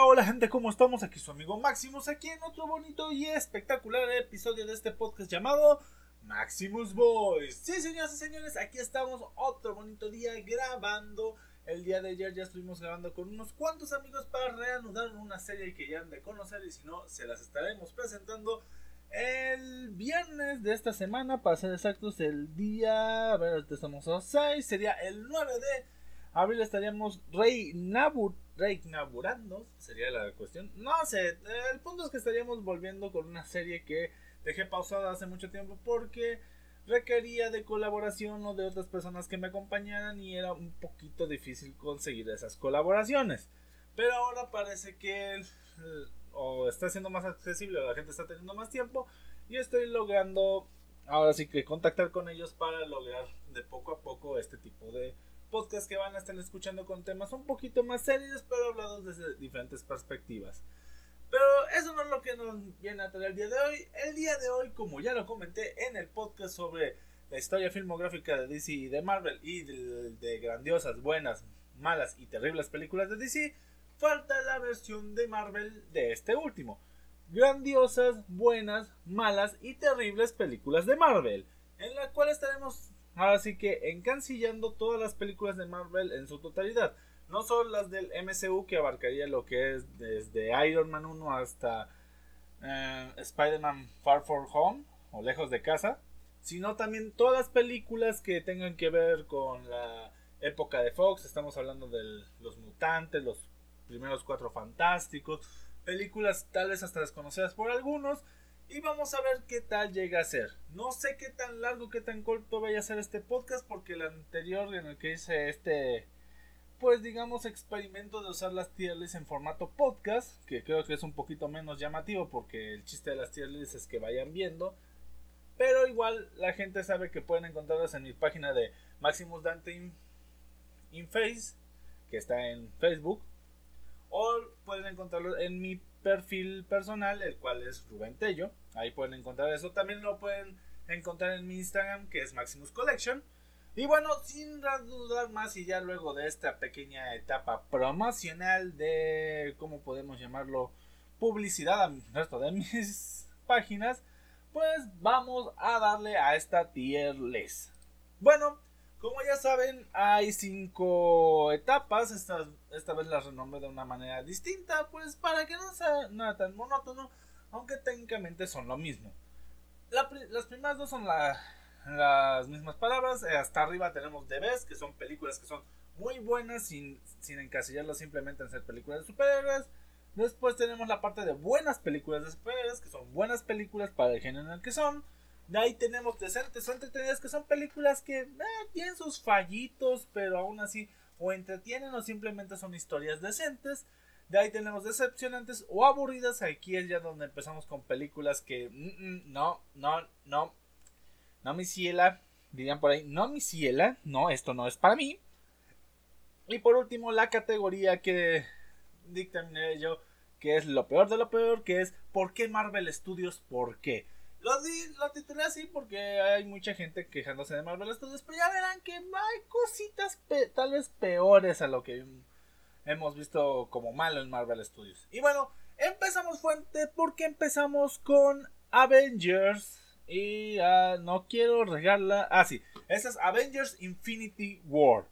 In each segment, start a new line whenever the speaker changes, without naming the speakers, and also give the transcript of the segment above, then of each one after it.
hola gente, ¿cómo estamos? Aquí su amigo Maximus, aquí en otro bonito y espectacular episodio de este podcast llamado Maximus Boys. Sí, señoras y señores, aquí estamos otro bonito día grabando. El día de ayer ya estuvimos grabando con unos cuantos amigos para reanudar una serie que ya han de conocer y si no, se las estaremos presentando el viernes de esta semana, para ser exactos, el día, a ver, estamos a 6, sería el 9 de abril estaríamos reinaugurando, sería la cuestión. No sé, el punto es que estaríamos volviendo con una serie que dejé pausada hace mucho tiempo porque requería de colaboración o de otras personas que me acompañaran y era un poquito difícil conseguir esas colaboraciones. Pero ahora parece que o está siendo más accesible o la gente está teniendo más tiempo y estoy logrando ahora sí que contactar con ellos para lograr de poco a poco este tipo de podcast que van a estar escuchando con temas un poquito más serios, pero hablados desde diferentes perspectivas. Pero eso no es lo que nos viene a traer el día de hoy. El día de hoy, como ya lo comenté en el podcast sobre la historia filmográfica de DC y de Marvel y de, grandiosas, buenas, malas y terribles películas de DC, falta la versión de Marvel de este último. Grandiosas, buenas, malas y terribles películas de Marvel, en la cual estaremos Ahora sí que encancillando todas las películas de Marvel en su totalidad. No solo las del MCU que abarcaría lo que es desde Iron Man 1 hasta eh, Spider-Man Far From Home o Lejos de Casa, sino también todas las películas que tengan que ver con la época de Fox. Estamos hablando de los mutantes, los primeros cuatro fantásticos, películas tal vez hasta desconocidas por algunos y vamos a ver qué tal llega a ser. No sé qué tan largo, qué tan corto vaya a ser este podcast, porque el anterior en el que hice este, pues digamos, experimento de usar las tier lists en formato podcast, que creo que es un poquito menos llamativo, porque el chiste de las tier lists es que vayan viendo. Pero igual la gente sabe que pueden encontrarlas en mi página de Maximus Dante in Face, que está en Facebook. O pueden encontrarlo en mi perfil personal, el cual es Rubén Tello. Ahí pueden encontrar eso. También lo pueden encontrar en mi Instagram, que es Maximus Collection. Y bueno, sin dudar más, y ya luego de esta pequeña etapa promocional de, ¿cómo podemos llamarlo? Publicidad al resto de mis páginas, pues vamos a darle a esta tier list. Bueno, como ya saben, hay cinco etapas. Esta, esta vez las renombré de una manera distinta, pues para que no sea nada tan monótono, aunque técnicamente son lo mismo. las primeras dos son las mismas palabras. Eh, hasta arriba tenemos The Best, que son películas que son muy buenas sin, sin encasillarlas simplemente en ser películas de superhéroes. Después tenemos la parte de buenas películas de superhéroes, que son buenas películas para el género en el que son. De ahí tenemos decentes o entretenidas que son películas que eh, tienen sus fallitos, pero aún así o entretienen o simplemente son historias decentes. De ahí tenemos decepcionantes o aburridas. Aquí es ya donde empezamos con películas que mm, mm, no, no, no, no mi ciela, dirían por ahí, no mi ciela, no, esto no es para mí. Y por último, la categoría que dictaminé yo, que es lo peor de lo peor, que es ¿por qué Marvel Studios? ¿Por qué? Lo, titulé así porque hay mucha gente quejándose de Marvel Studios, pero ya verán que hay cositas tal vez peores a lo que hemos visto como malo en Marvel Studios. Y bueno, empezamos fuente porque empezamos con Avengers. Y uh, no quiero regarla. Ah, sí, esa es Avengers Infinity War.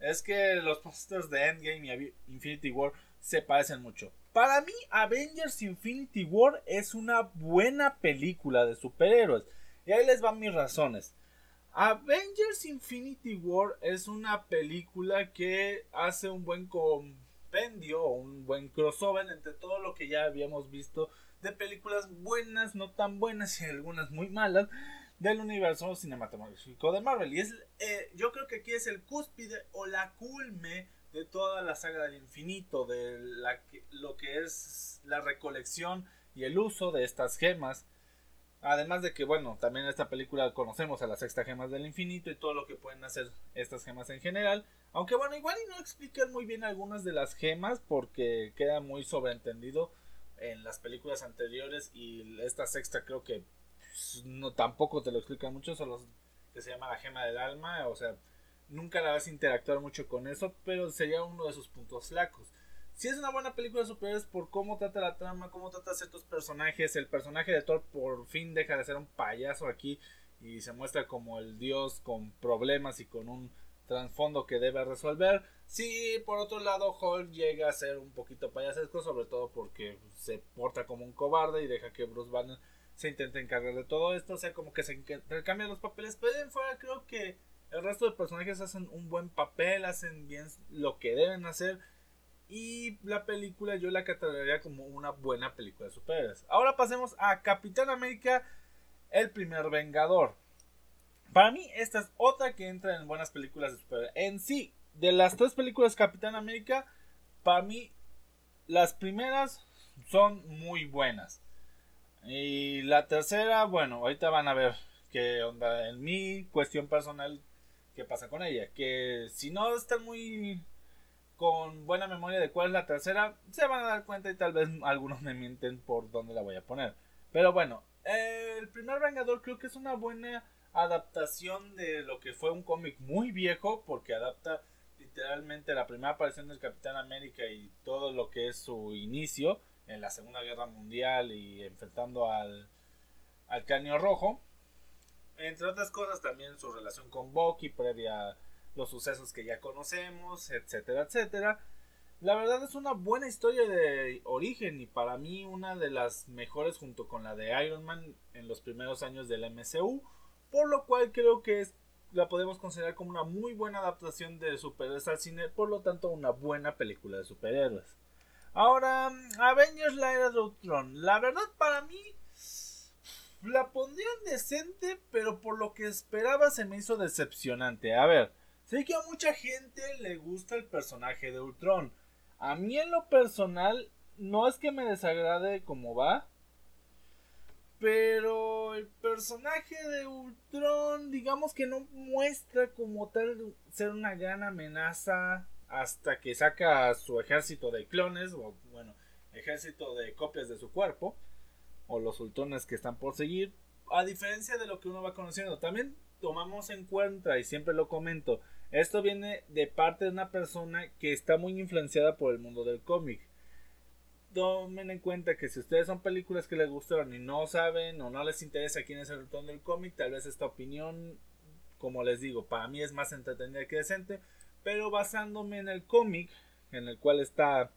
Es que los posters de Endgame y Infinity War se parecen mucho. Para mí, Avengers Infinity War es una buena película de superhéroes. Y ahí les van mis razones. Avengers Infinity War es una película que hace un buen compendio, un buen crossover entre todo lo que ya habíamos visto de películas buenas, no tan buenas y algunas muy malas del universo cinematográfico de Marvel. Y es, eh, yo creo que aquí es el cúspide o la culme de toda la saga del infinito, de la, lo que es la recolección y el uso de estas gemas. Además de que, bueno, también en esta película conocemos a las sexta gemas del infinito y todo lo que pueden hacer estas gemas en general. Aunque bueno, igual y no explican muy bien algunas de las gemas porque queda muy sobreentendido en las películas anteriores y esta sexta creo que pues, no tampoco te lo explican mucho, solo que se llama la gema del alma, o sea, nunca la vas a interactuar mucho con eso, pero sería uno de sus puntos flacos. Si es una buena película de superhéroes por cómo trata la trama, cómo trata a ciertos personajes. El personaje de Thor por fin deja de ser un payaso aquí y se muestra como el dios con problemas y con un trasfondo que debe resolver. Sí, por otro lado, Hulk llega a ser un poquito payasesco, sobre todo porque se porta como un cobarde y deja que Bruce Banner se intente encargar de todo esto. O sea, como que se intercambian los papeles. Pero en fuera, creo que el resto de personajes hacen un buen papel, hacen bien lo que deben hacer. Y la película yo la catalogaría como una buena película de superhéroes. Ahora pasemos a Capitán América, el primer Vengador. Para mí, esta es otra que entra en buenas películas de superhéroes. En sí, de las tres películas Capitán América, para mí, las primeras son muy buenas. Y la tercera, bueno, ahorita van a ver qué onda en mi cuestión personal, qué pasa con ella. Que si no están muy con buena memoria de cuál es la tercera, se van a dar cuenta y tal vez algunos me mienten por dónde la voy a poner. Pero bueno, el primer Vengador creo que es una buena adaptación de lo que fue un cómic muy viejo porque adapta literalmente la primera aparición del Capitán América y todo lo que es su inicio en la Segunda Guerra Mundial y enfrentando al, al Caño Rojo. Entre otras cosas también su relación con Bucky previa a los sucesos que ya conocemos, etcétera, etcétera. La verdad es una buena historia de origen y para mí una de las mejores junto con la de Iron Man en los primeros años del MCU por lo cual creo que la podemos considerar como una muy buena adaptación de superhéroes al cine, por lo tanto una buena película de superhéroes. Ahora, Avengers la era de Ultron. La verdad para mí la pondrían decente, pero por lo que esperaba se me hizo decepcionante. A ver, sé que a mucha gente le gusta el personaje de Ultron. A mí en lo personal no es que me desagrade como va, pero el personaje de Ultron, digamos que no muestra como tal ser una gran amenaza hasta que saca su ejército de clones, o bueno, ejército de copias de su cuerpo, o los Ultrones que están por seguir. A diferencia de lo que uno va conociendo, también tomamos en cuenta, y siempre lo comento, esto viene de parte de una persona que está muy influenciada por el mundo del cómic tomen en cuenta que si ustedes son películas que les gustaron y no saben o no les interesa quién es el retorno del cómic, tal vez esta opinión, como les digo, para mí es más entretenida que decente, pero basándome en el cómic, en el cual está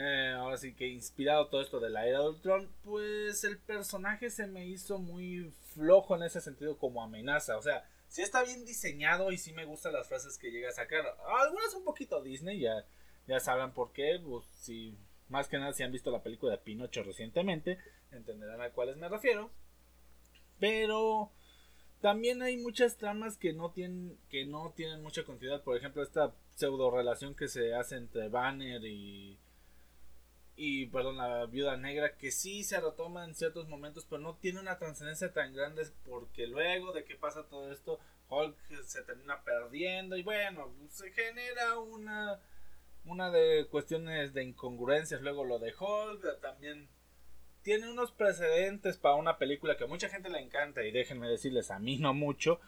eh, ahora sí que inspirado todo esto de la era de Ultron, pues el personaje se me hizo muy flojo en ese sentido como amenaza, o sea, si está bien diseñado y si me gustan las frases que llega a sacar, algunas un poquito Disney, ya, ya sabrán por qué, pues si más que nada si han visto la película de Pinocho recientemente, entenderán a cuáles me refiero. Pero también hay muchas tramas que no tienen que no tienen mucha continuidad, por ejemplo, esta pseudo relación que se hace entre Banner y y perdón, la viuda negra que sí se retoma en ciertos momentos, pero no tiene una trascendencia tan grande porque luego de que pasa todo esto, Hulk se termina perdiendo y bueno, se genera una una de cuestiones de incongruencias, luego lo de Hulk, también tiene unos precedentes para una película que a mucha gente le encanta y déjenme decirles a mí no mucho.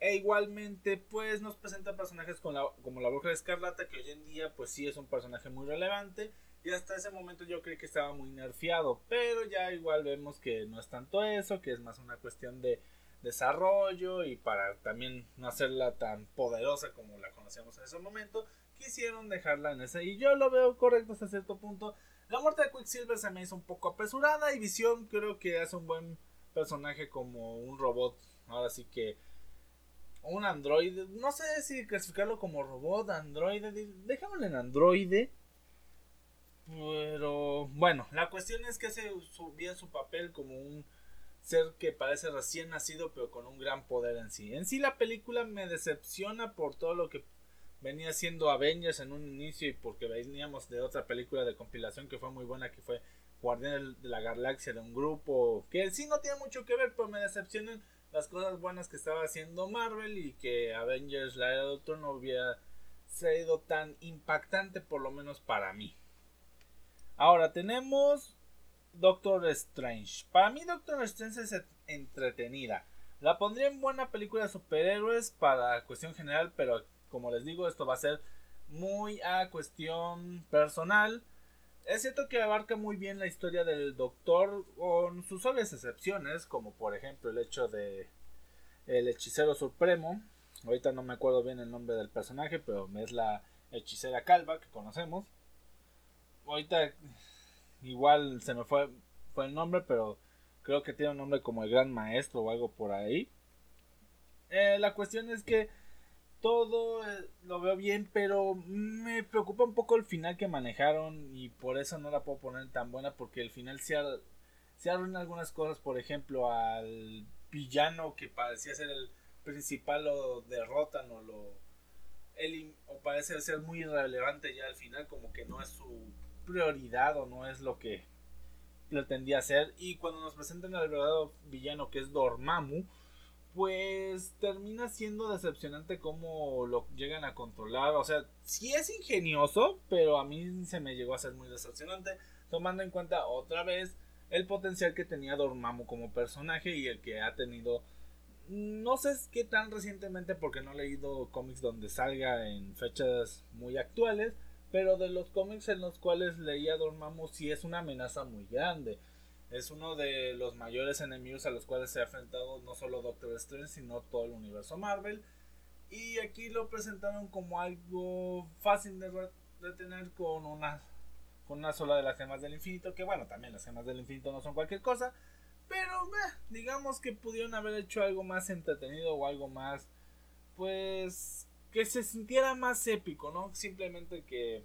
E igualmente pues nos presenta personajes con la, como la Bruja de Escarlata que hoy en día pues sí es un personaje muy relevante y hasta ese momento yo creí que estaba muy nerfeado, pero ya igual vemos que no es tanto eso, que es más una cuestión de desarrollo y para también no hacerla tan poderosa como la conocíamos en ese momento, quisieron dejarla en ese. Y yo lo veo correcto hasta cierto punto. La muerte de Quicksilver se me hizo un poco apresurada. Y Visión creo que hace un buen personaje como un robot. Ahora sí que. Un androide. No sé si clasificarlo como robot, androide. Dejémoslo en androide. Pero bueno, la cuestión es que hace bien su papel como un ser que parece recién nacido pero con un gran poder en sí. En sí la película me decepciona por todo lo que venía siendo Avengers en un inicio y porque veníamos de otra película de compilación que fue muy buena que fue Guardián de la Galaxia de un grupo que sí no tiene mucho que ver pero me decepcionan las cosas buenas que estaba haciendo Marvel y que Avengers la era de no hubiera sido tan impactante por lo menos para mí ahora tenemos Doctor Strange para mí Doctor Strange es entretenida la pondría en buena película de superhéroes para cuestión general pero como les digo, esto va a ser muy a cuestión personal. Es cierto que abarca muy bien la historia del doctor con sus obvias excepciones, como por ejemplo el hecho de el hechicero supremo. Ahorita no me acuerdo bien el nombre del personaje, pero es la hechicera calva que conocemos. Ahorita igual se me fue, fue el nombre, pero creo que tiene un nombre como el gran maestro o algo por ahí. Eh, la cuestión es que todo eh, lo veo bien, pero me preocupa un poco el final que manejaron y por eso no la puedo poner tan buena porque el final se, se arruina algunas cosas, por ejemplo, al villano que parecía ser el principal lo derrotan o lo o parece ser muy irrelevante ya al final como que no es su prioridad o no es lo que pretendía hacer y cuando nos presentan al verdadero villano que es Dormammu pues termina siendo decepcionante cómo lo llegan a controlar. O sea, sí es ingenioso, pero a mí se me llegó a ser muy decepcionante, tomando en cuenta otra vez el potencial que tenía Dormammu como personaje y el que ha tenido. No sé qué tan recientemente, porque no he leído cómics donde salga en fechas muy actuales, pero de los cómics en los cuales leía Dormammu sí es una amenaza muy grande. Es uno de los mayores enemigos a los cuales se ha enfrentado no solo Doctor Strange, sino todo el universo Marvel. Y aquí lo presentaron como algo fácil de retener con una, con una sola de las gemas del infinito. Que bueno, también las gemas del infinito no son cualquier cosa. Pero digamos que pudieron haber hecho algo más entretenido o algo más, pues, que se sintiera más épico, ¿no? Simplemente que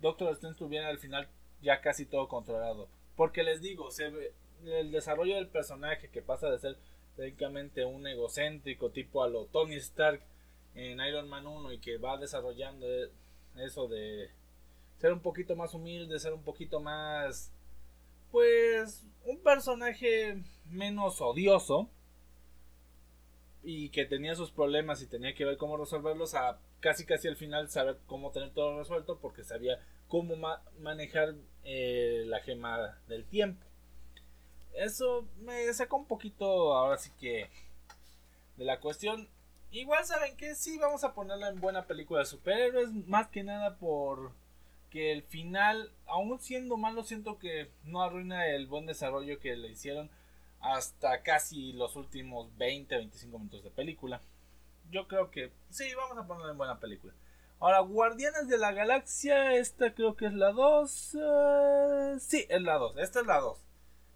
Doctor Strange tuviera al final ya casi todo controlado. Porque les digo, se ve, el desarrollo del personaje que pasa de ser técnicamente un egocéntrico tipo a lo Tony Stark en Iron Man 1 y que va desarrollando eso de ser un poquito más humilde, ser un poquito más pues un personaje menos odioso y que tenía sus problemas y tenía que ver cómo resolverlos a casi casi al final saber cómo tener todo resuelto porque sabía cómo manejar eh, la gema del tiempo. Eso me sacó un poquito ahora sí que de la cuestión. Igual saben que sí vamos a ponerla en buena película de superhéroes, más que nada por que el final, aún siendo malo, siento que no arruina el buen desarrollo que le hicieron hasta casi los últimos 20, 25 minutos de película. Yo creo que sí, vamos a ponerla en buena película. Ahora, Guardianes de la Galaxia, esta creo que es la 2. Eh, sí, es la 2. Esta es la 2.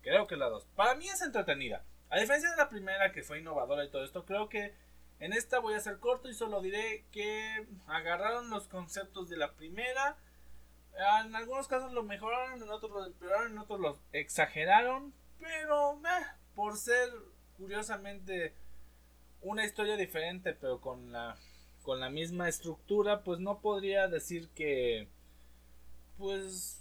Creo que es la 2. Para mí es entretenida. A diferencia de la primera que fue innovadora y todo esto, creo que en esta voy a ser corto y solo diré que agarraron los conceptos de la primera. En algunos casos lo mejoraron, en otros lo empeoraron, en otros lo exageraron. Pero eh, por ser curiosamente una historia diferente, pero con la con la misma estructura, pues no podría decir que, pues,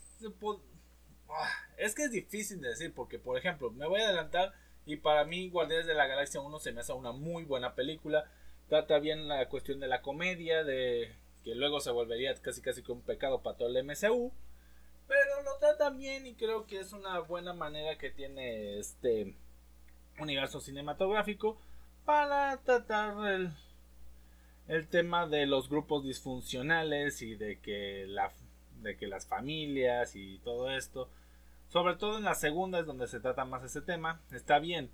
ah, es que es difícil de decir, porque por ejemplo, me voy a adelantar y para mí Guardianes de la Galaxia 1 se me hace una muy buena película, trata bien la cuestión de la comedia, de que luego se volvería casi casi como un pecado para todo el MCU, lo trata bien y creo que es una buena manera que tiene este universo cinematográfico para tratar el el tema de los grupos disfuncionales y de que la de que las familias y todo esto. Sobre todo en la segunda es donde se trata más ese tema. Está bien.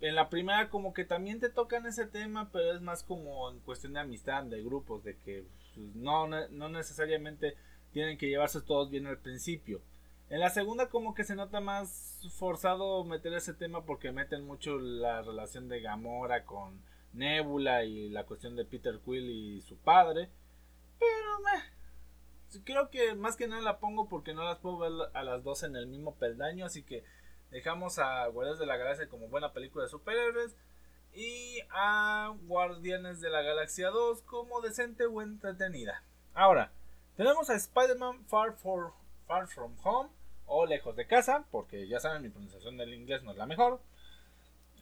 En la primera como que también te tocan ese tema pero es más como en cuestión de amistad de grupos de que pues, no, no necesariamente tienen que llevarse todos bien al principio en la segunda como que se nota más forzado meter ese tema porque meten mucho la relación de Gamora con Nebula y la cuestión de Peter Quill y su padre. Pero meh, creo que más que nada la pongo porque no las puedo ver a las dos en el mismo peldaño. Así que dejamos a Guardianes de la Galaxia como buena película de superhéroes. Y a Guardianes de la Galaxia 2 como decente o entretenida. Ahora, tenemos a Spider-Man Far, Far From Home o Lejos de Casa, porque ya saben, mi pronunciación del inglés no es la mejor.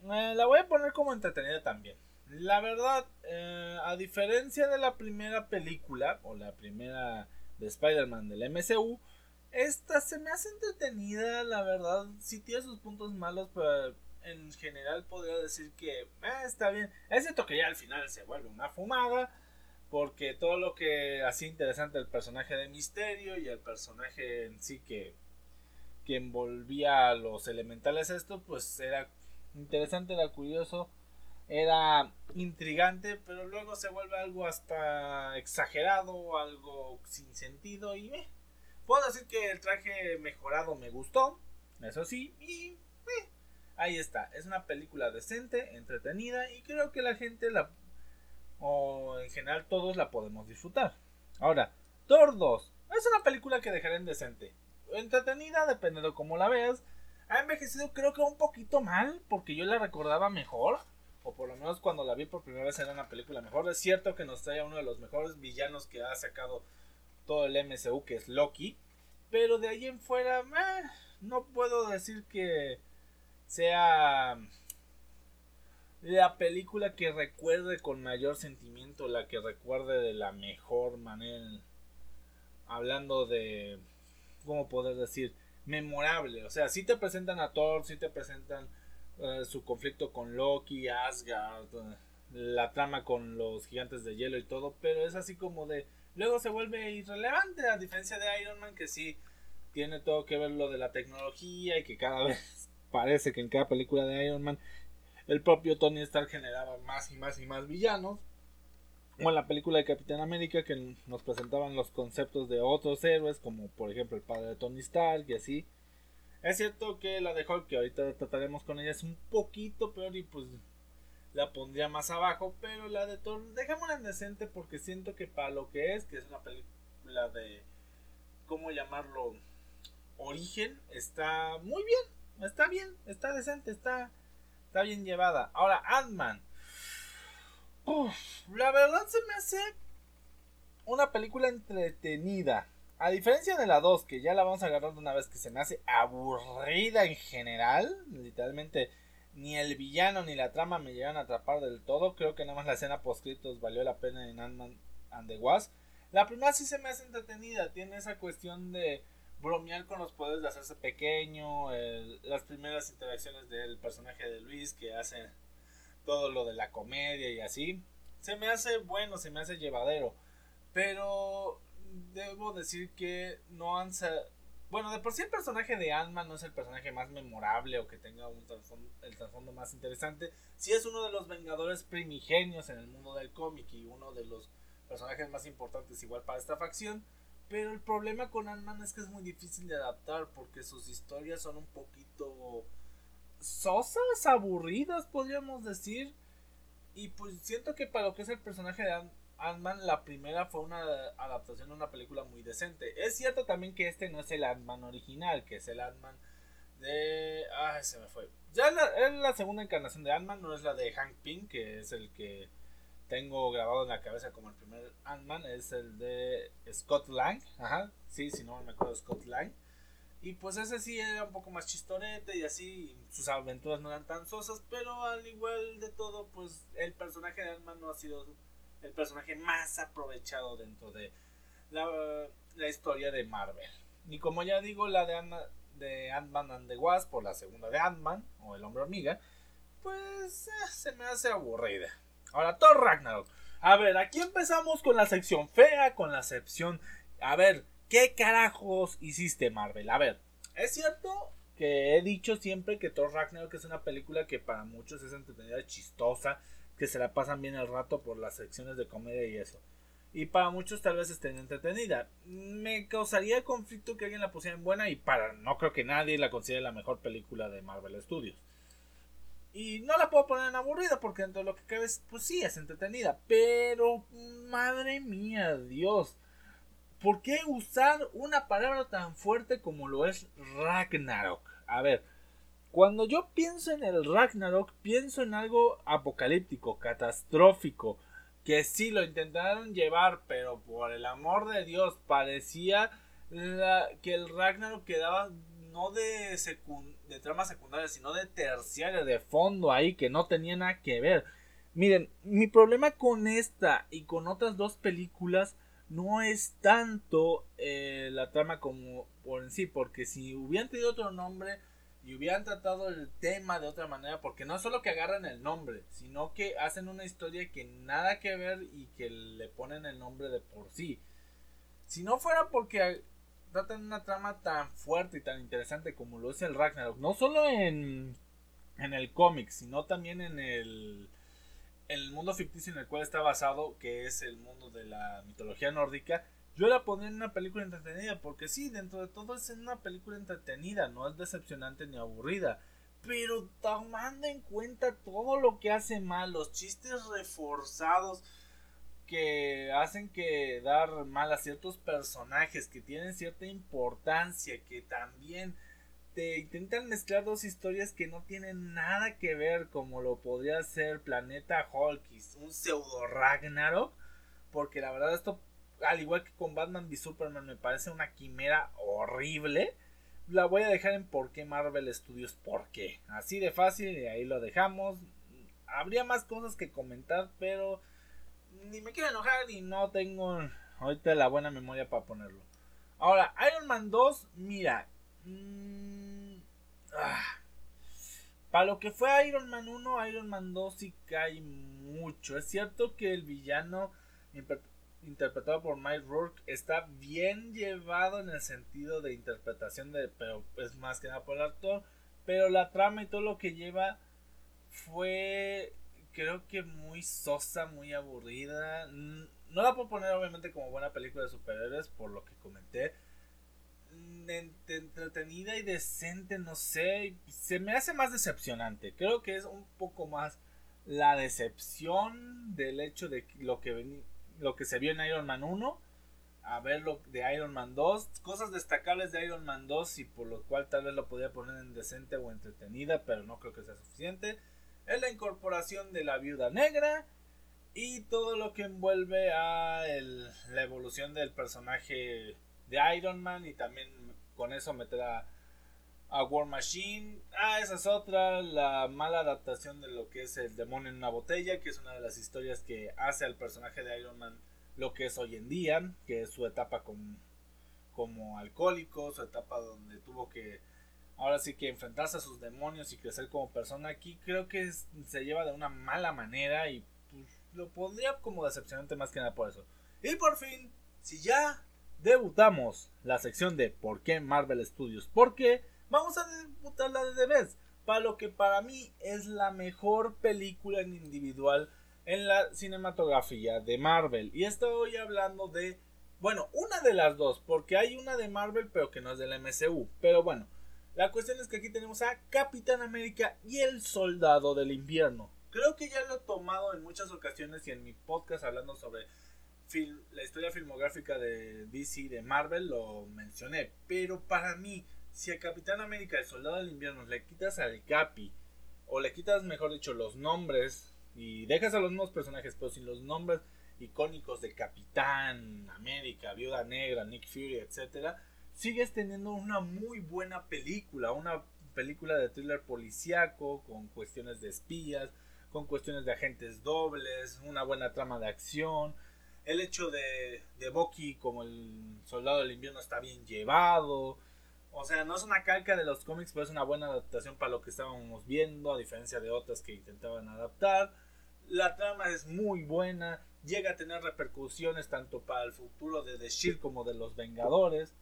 Eh, la voy a poner como entretenida también. La verdad, eh, a diferencia de la primera película o la primera de Spider-Man del MCU, esta se me hace entretenida, la verdad, sí tiene sus puntos malos, pero en general podría decir que eh, está bien. Es cierto que ya al final se vuelve una fumada, porque todo lo que hacía interesante el personaje de Misterio y el personaje en sí que, que envolvía a los elementales esto, pues era interesante, era curioso, era intrigante, pero luego se vuelve algo hasta exagerado, algo sin sentido y me puedo decir que el traje mejorado me gustó, eso sí, y ahí está, es una película decente, entretenida y creo que la gente la o en general todos la podemos disfrutar. Ahora, Thor 2 es una película que dejaré en decente. Entretenida, dependiendo de cómo la veas. Ha envejecido creo que un poquito mal, porque yo la recordaba mejor. O por lo menos cuando la vi por primera vez era una película mejor. Es cierto que nos trae uno de los mejores villanos que ha sacado todo el MCU, que es Loki. Pero de ahí en fuera, eh, no puedo decir que sea la película que recuerde con mayor sentimiento, la que recuerde de la mejor manera, hablando de, ¿cómo poder decir? Memorable, o sea, si te presentan a Thor, si te presentan eh, su conflicto con Loki, Asgard, eh, la trama con los gigantes de hielo y todo, pero es así como de, luego se vuelve irrelevante, a diferencia de Iron Man, que sí tiene todo que ver lo de la tecnología y que cada vez parece que en cada película de Iron Man el propio Tony Stark generaba más y más y más villanos. Como en la película de Capitán América que nos presentaban los conceptos de otros héroes, como por ejemplo el padre de Tony Stark y así. Es cierto que la de Hulk, que ahorita trataremos con ella, es un poquito peor y pues la pondría más abajo, pero la de Thor, dejémosla en decente porque siento que para lo que es, que es una película de, ¿cómo llamarlo? Origen, está muy bien, está bien, está decente, está Está bien llevada. Ahora, Ant-Man. La verdad se me hace una película entretenida. A diferencia de la 2, que ya la vamos a agarrar una vez, que se me hace aburrida en general. Literalmente, ni el villano ni la trama me llegan a atrapar del todo. Creo que nada más la escena post-créditos valió la pena en Ant-Man and the Wasp. La primera sí se me hace entretenida. Tiene esa cuestión de bromear con los poderes de hacerse pequeño, las primeras interacciones del personaje de Luis que hace todo lo de la comedia y así, se me hace bueno, se me hace llevadero, pero debo decir que no han bueno, de por sí el personaje de Ant-Man no es el personaje más memorable o que tenga un el trasfondo más interesante. Sí es uno de los Vengadores primigenios en el mundo del cómic y uno de los personajes más importantes igual para esta facción. Pero el problema con Ant-Man es que es muy difícil de adaptar porque sus historias son un poquito sosas, aburridas, podríamos decir. Y pues siento que para lo que es el personaje de Ant-Man, la primera fue una adaptación de una película muy decente. Es cierto también que este no es el Ant-Man original, que es el Ant-Man de... Ay, se me fue. Ya es la segunda encarnación de Ant-Man, no es la de Hank Pym, que es el que tengo grabado en la cabeza como el primer Ant-Man es el de Scott Lang. Ajá, sí, si no me acuerdo Scott Lang. Y pues ese sí era un poco más chistorete y así sus aventuras no eran tan sosas, pero al igual de todo, pues el personaje de Ant-Man no ha sido el personaje más aprovechado dentro de la, historia de Marvel. Y como ya digo, la de Ant-Man de and the Wasp, por la segunda de Ant-Man, o el hombre hormiga, pues eh, se me hace aburrida. Ahora, Thor Ragnarok. A ver, aquí empezamos con la sección fea, con la sección... A ver, ¿qué carajos hiciste Marvel? A ver, es cierto que he dicho siempre que Thor Ragnarok es una película que para muchos es entretenida, chistosa, que se la pasan bien el rato por las secciones de comedia y eso. Y para muchos tal vez estén entretenida. Me causaría conflicto que alguien la pusiera en buena y para no creo que nadie la considere la mejor película de Marvel Studios. Y no la puedo poner en aburrida porque dentro de lo que cabe, pues sí, es entretenida. Pero, madre mía, Dios. ¿Por qué usar una palabra tan fuerte como lo es Ragnarok? A ver, cuando yo pienso en el Ragnarok, pienso en algo apocalíptico, catastrófico, que sí lo intentaron llevar, pero por el amor de Dios, parecía que el Ragnarok quedaba no de, de trama secundaria, sino de terciaria, de fondo ahí, que no tenía nada que ver. Miren, mi problema con esta y con otras dos películas no es tanto eh, la trama como por en sí, porque si hubieran tenido otro nombre y hubieran tratado el tema de otra manera, porque no solo que agarran el nombre, sino que hacen una historia que nada que ver y que le ponen el nombre de por sí. Si no fuera porque tratan una trama tan fuerte y tan interesante como lo es el Ragnarok, no solo en, en el cómic, sino también en el, el mundo ficticio en el cual está basado, que es el mundo de la mitología nórdica, yo la pondría en una película entretenida, porque sí, dentro de todo es una película entretenida, no es decepcionante ni aburrida. Pero tomando en cuenta todo lo que hace mal, los chistes reforzados que hacen que dar mal a ciertos personajes que tienen cierta importancia, que también te intentan mezclar dos historias que no tienen nada que ver, como lo podría ser Planeta Hulkis, un pseudo Ragnarok, porque la verdad esto al igual que con Batman v Superman, me parece una quimera horrible. La voy a dejar en por qué Marvel Studios, por qué. Así de fácil y ahí lo dejamos. Habría más cosas que comentar, pero ni me quiero enojar y no tengo ahorita la buena memoria para ponerlo. Ahora, Iron Man 2, mira. Mm, ah, para lo que fue Iron Man 1, Iron Man 2 sí cae mucho. Es cierto que el villano interpretado por Mike Rourke está bien llevado en el sentido de interpretación de pero es más que nada por el actor pero la trama y todo lo que lleva fue creo que muy sosa muy aburrida. No la puedo poner obviamente como buena película de superhéroes por lo que comenté. Entretenida y decente no sé se me hace más decepcionante. Creo que es un poco más la decepción del hecho de lo que lo que se vio en Iron Man 1, a ver lo de Iron Man 2, cosas destacables de Iron Man 2 y por lo cual tal vez lo podría poner en decente o entretenida, pero no creo que sea suficiente. Es la incorporación de la viuda negra y todo lo que envuelve a la evolución del personaje de Iron Man y también con eso meter a, a War Machine. Ah, esa es otra, la mala adaptación de lo que es el demonio en una botella, que es una de las historias que hace al personaje de Iron Man lo que es hoy en día, que es su etapa como, como alcohólico, su etapa donde tuvo que ahora sí que enfrentarse a sus demonios y crecer como persona. Aquí creo que se lleva de una mala manera y pues, lo pondría como decepcionante más que nada por eso. Y por fin, si ya debutamos la sección de ¿Por qué Marvel Studios? ¿Por qué? vamos a debutarla de vez. Para lo que para mí es la mejor película en individual en la cinematografía de Marvel. Y estoy hablando de, bueno, una de las dos, porque hay una de Marvel, pero que no es del MCU. Pero bueno, la cuestión es que aquí tenemos a Capitán América y el Soldado del Invierno. Creo que ya lo he tomado en muchas ocasiones y en mi podcast hablando sobre la historia filmográfica de DC de Marvel lo mencioné. Pero para mí, si a Capitán América, el Soldado del Invierno, le quitas al Capi, o le quitas, mejor dicho, los nombres, y dejas a los mismos personajes, pero sin los nombres icónicos de Capitán América, Viuda Negra, Nick Fury, etcétera, sigues teniendo una muy buena película, una película de thriller policíaco con cuestiones de espías, con cuestiones de agentes dobles, una buena trama de acción. El hecho de, de Bucky como el soldado del invierno está bien llevado. O sea, no es una calca de los cómics, pero es una buena adaptación para lo que estábamos viendo, a diferencia de otras que intentaban adaptar. La trama es muy buena, llega a tener repercusiones tanto para el futuro de The Shield como de los Vengadores.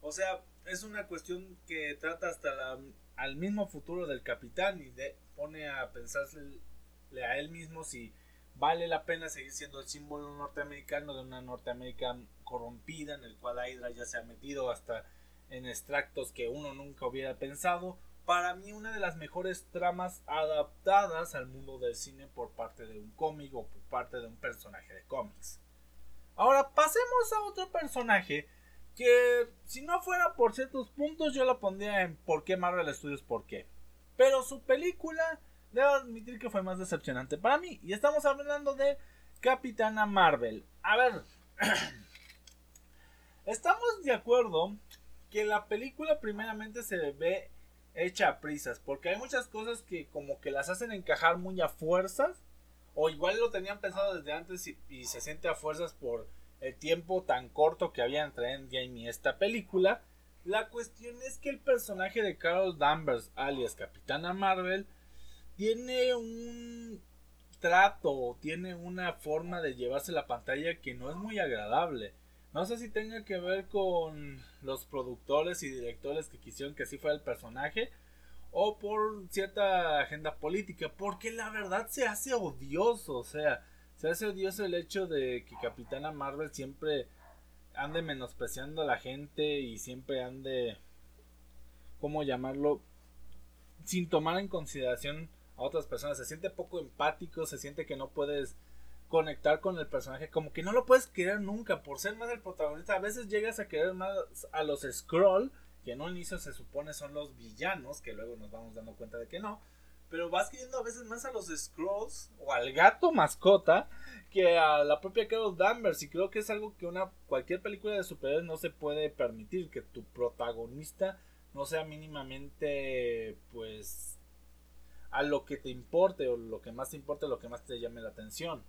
O sea, es una cuestión que trata hasta la, al mismo futuro del capitán y de, pone a pensarle a él mismo si vale la pena seguir siendo el símbolo norteamericano de una Norteamérica corrompida en el cual Hydra ya se ha metido hasta en extractos que uno nunca hubiera pensado. Para mí una de las mejores tramas adaptadas al mundo del cine por parte de un cómic o por parte de un personaje de cómics. Ahora pasemos a otro personaje que si no fuera por ciertos puntos yo lo pondría en por qué Marvel Studios por qué. Pero su película debo admitir que fue más decepcionante para mí. Y estamos hablando de Capitana Marvel. A ver, estamos de acuerdo que la película primeramente se ve hecha a prisas, porque hay muchas cosas que como que las hacen encajar muy a fuerzas, o igual lo tenían pensado desde antes y, se siente a fuerzas por el tiempo tan corto que había entre Endgame y esta película, La cuestión es que el personaje de Carol Danvers, alias Capitana Marvel, tiene un trato, tiene una forma de llevarse la pantalla que no es muy agradable. No sé si tenga que ver con los productores y directores que quisieron que así fuera el personaje o por cierta agenda política, porque la verdad se hace odioso, o sea, se hace odioso el hecho de que Capitana Marvel siempre ande menospreciando a la gente y siempre ande, ¿cómo llamarlo? Sin tomar en consideración a otras personas. Se siente poco empático, se siente que no puedes conectar con el personaje, como que no lo puedes querer nunca por ser más el protagonista. A veces llegas a querer más a los Scroll, que en un inicio se supone son los villanos, que luego nos vamos dando cuenta de que no. Pero vas queriendo a veces más a los Scrolls o al gato mascota que a la propia Carol Danvers. Y creo que es algo que una cualquier película de superhéroes no se puede permitir. Que tu protagonista no sea mínimamente pues a lo que te importe o lo que más te importe, lo que más te llame la atención.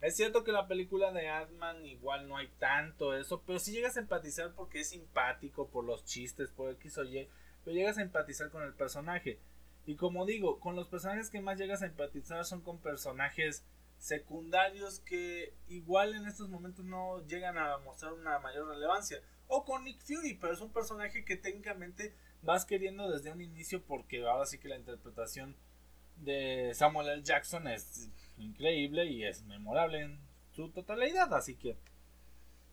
Es cierto que la película de Ant-Man igual no hay tanto eso, pero si llegas a empatizar porque es simpático, por los chistes, por X o Y, pero llegas a empatizar con el personaje. Y como digo, con los personajes que más llegas a empatizar son con personajes secundarios que igual en estos momentos no llegan a mostrar una mayor relevancia. O con Nick Fury, pero es un personaje que técnicamente vas queriendo desde un inicio porque ahora sí que la interpretación de Samuel L. Jackson es increíble y es memorable en su totalidad. Así que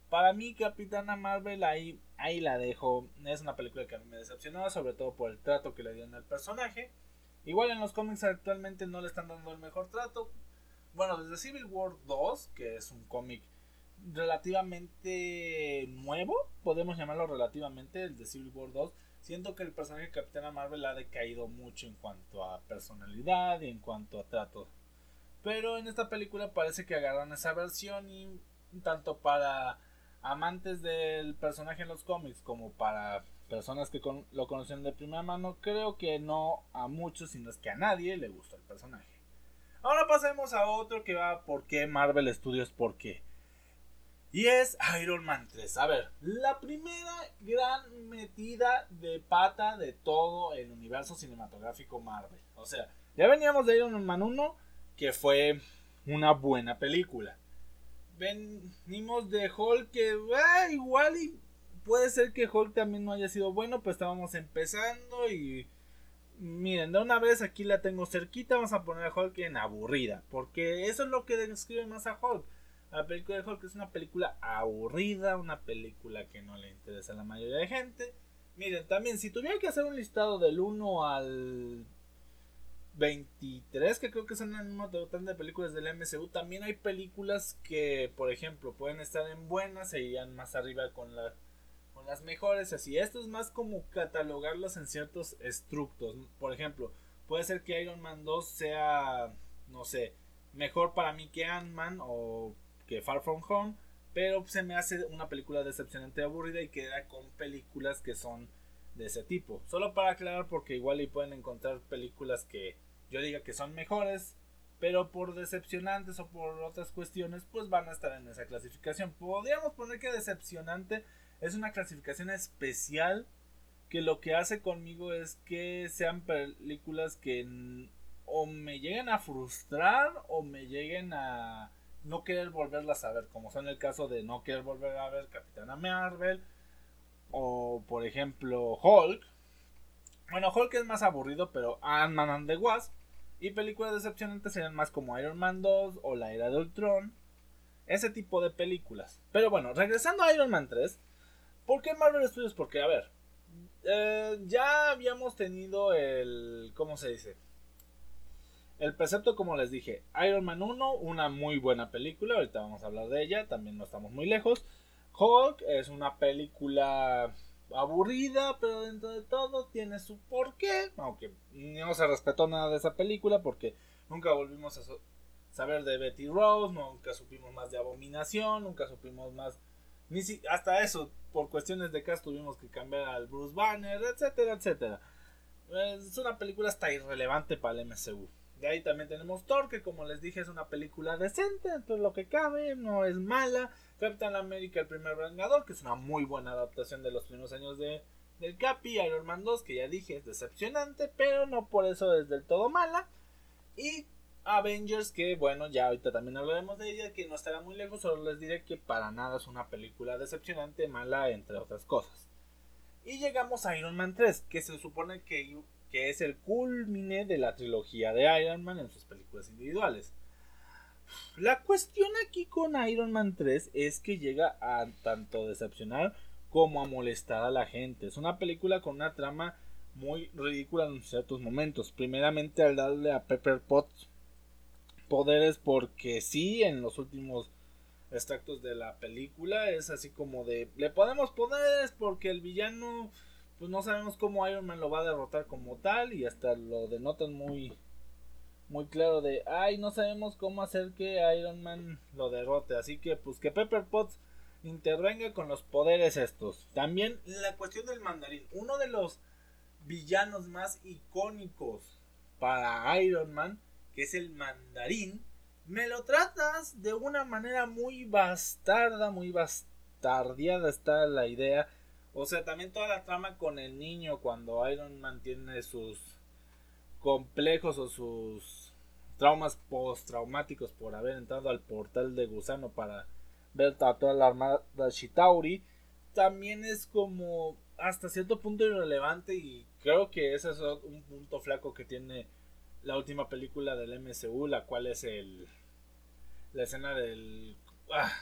para mí Capitana Marvel ahí, ahí la dejo. Es una película que a mí me decepcionó, sobre todo por el trato que le dieron al personaje. Igual en los cómics actualmente no le están dando el mejor trato. Bueno, desde Civil War 2, que es un cómic relativamente nuevo, podemos llamarlo relativamente, el de Civil War 2, siento que el personaje de Capitana Marvel ha decaído mucho en cuanto a personalidad y en cuanto a trato. Pero en esta película parece que agarran esa versión y tanto para amantes del personaje en los cómics como para personas que lo conocen de primera mano, creo que no a muchos, sino es que a nadie le gusta el personaje. Ahora pasemos a otro que va por qué Marvel Studios, por qué. Y es Iron Man 3. A ver, la primera gran metida de pata de todo el universo cinematográfico Marvel. O sea, ya veníamos de Iron Man 1, que fue una buena película. Venimos de Hulk, que eh, igual y puede ser que Hulk también no haya sido bueno, pues estábamos empezando y... Miren, de una vez aquí la tengo cerquita, vamos a poner a Hulk en aburrida, porque eso es lo que describe más a Hulk la película de Hulk es una película aburrida, una película que no le interesa a la mayoría de gente. Miren, también, si tuviera que hacer un listado del 1 al 23, que creo que son en uno total de películas del MCU, también hay películas que, por ejemplo, pueden estar en buenas e irían más arriba con, la, las mejores. Así, esto es más como catalogarlas en ciertos estructos. Por ejemplo, puede ser que Iron Man 2 sea, no sé, mejor para mí que Ant-Man o que Far From Home, pero se me hace una película decepcionante aburrida y queda con películas que son de ese tipo. Solo para aclarar porque igual y pueden encontrar películas que yo diga que son mejores, pero por decepcionantes o por otras cuestiones, pues van a estar en esa clasificación. Podríamos poner que decepcionante es una clasificación especial que lo que hace conmigo es que sean películas que o me lleguen a frustrar o me lleguen a no querer volverlas a ver, como son el caso de no querer volver a ver Capitana Marvel o por ejemplo Hulk. Bueno, Hulk es más aburrido, pero Ant-Man and the Wasp y películas decepcionantes serían más como Iron Man 2 o La Era de Ultron. Ese tipo de películas. Pero bueno, regresando a Iron Man 3. ¿Por qué Marvel Studios? Porque, a ver, eh, ya habíamos tenido el... ¿Cómo se dice? El precepto, como les dije, Iron Man 1, una muy buena película, ahorita vamos a hablar de ella, también no estamos muy lejos. Hulk es una película aburrida, pero dentro de todo tiene su porqué, aunque no se respetó nada de esa película porque nunca volvimos a saber de Betty Rose, nunca supimos más de Abominación, nunca supimos más, ni si, hasta eso, por cuestiones de cast tuvimos que cambiar al Bruce Banner, etcétera, etcétera. Es una película hasta irrelevante para el MCU. De ahí también tenemos Thor, que como les dije es una película decente, entonces lo que cabe, no es mala. Captain America, el primer vengador, que es una muy buena adaptación de los primeros años de del Capi, Iron Man 2, que ya dije es decepcionante, pero no por eso es del todo mala. Y Avengers, que bueno, ya ahorita también hablaremos de ella, que no estará muy lejos, solo les diré que para nada es una película decepcionante, mala, entre otras cosas. Y llegamos a Iron Man 3, que se supone que, que es el culmine de la trilogía de Iron Man en sus películas individuales. La cuestión aquí con Iron Man 3 es que llega a tanto decepcionar como a molestar a la gente. Es una película con una trama muy ridícula en ciertos momentos. Primeramente al darle a Pepper Potts poderes porque sí, en los últimos extractos de la película es así como de le podemos poderes porque el villano pues no sabemos cómo Iron Man lo va a derrotar como tal y hasta lo denotan muy muy claro de ay no sabemos cómo hacer que Iron Man lo derrote así que pues que Pepper Potts intervenga con los poderes estos. También la cuestión del mandarín uno de los villanos más icónicos para Iron Man que es el mandarín, me lo tratas de una manera muy bastarda, muy bastardeada está la idea. O sea, también toda la trama con el niño cuando Iron Man tiene sus complejos o sus traumas postraumáticos por haber entrado al portal de gusano para ver a toda la armada Shitauri, también es como hasta cierto punto irrelevante y creo que ese es un punto flaco que tiene la última película del MCU, la cual es el la escena del ah,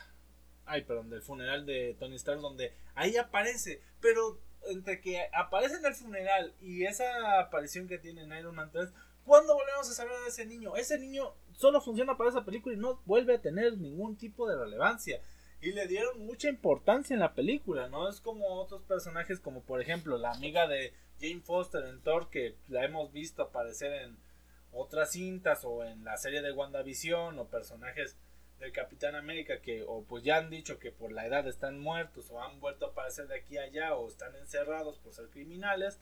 ay, perdón, del funeral de Tony Stark donde ahí aparece, pero entre que aparece en el funeral y esa aparición que tiene en Iron Man 3, ¿cuándo volvemos a saber de ese niño? Ese niño solo funciona para esa película y no vuelve a tener ningún tipo de relevancia. Y le dieron mucha importancia en la película, ¿no? Es como otros personajes como por ejemplo la amiga de Jane Foster en Thor que la hemos visto aparecer en otras cintas o en la serie de WandaVision o personajes del Capitán América que o pues ya han dicho que por la edad están muertos o han vuelto a aparecer de aquí a allá o están encerrados por ser criminales.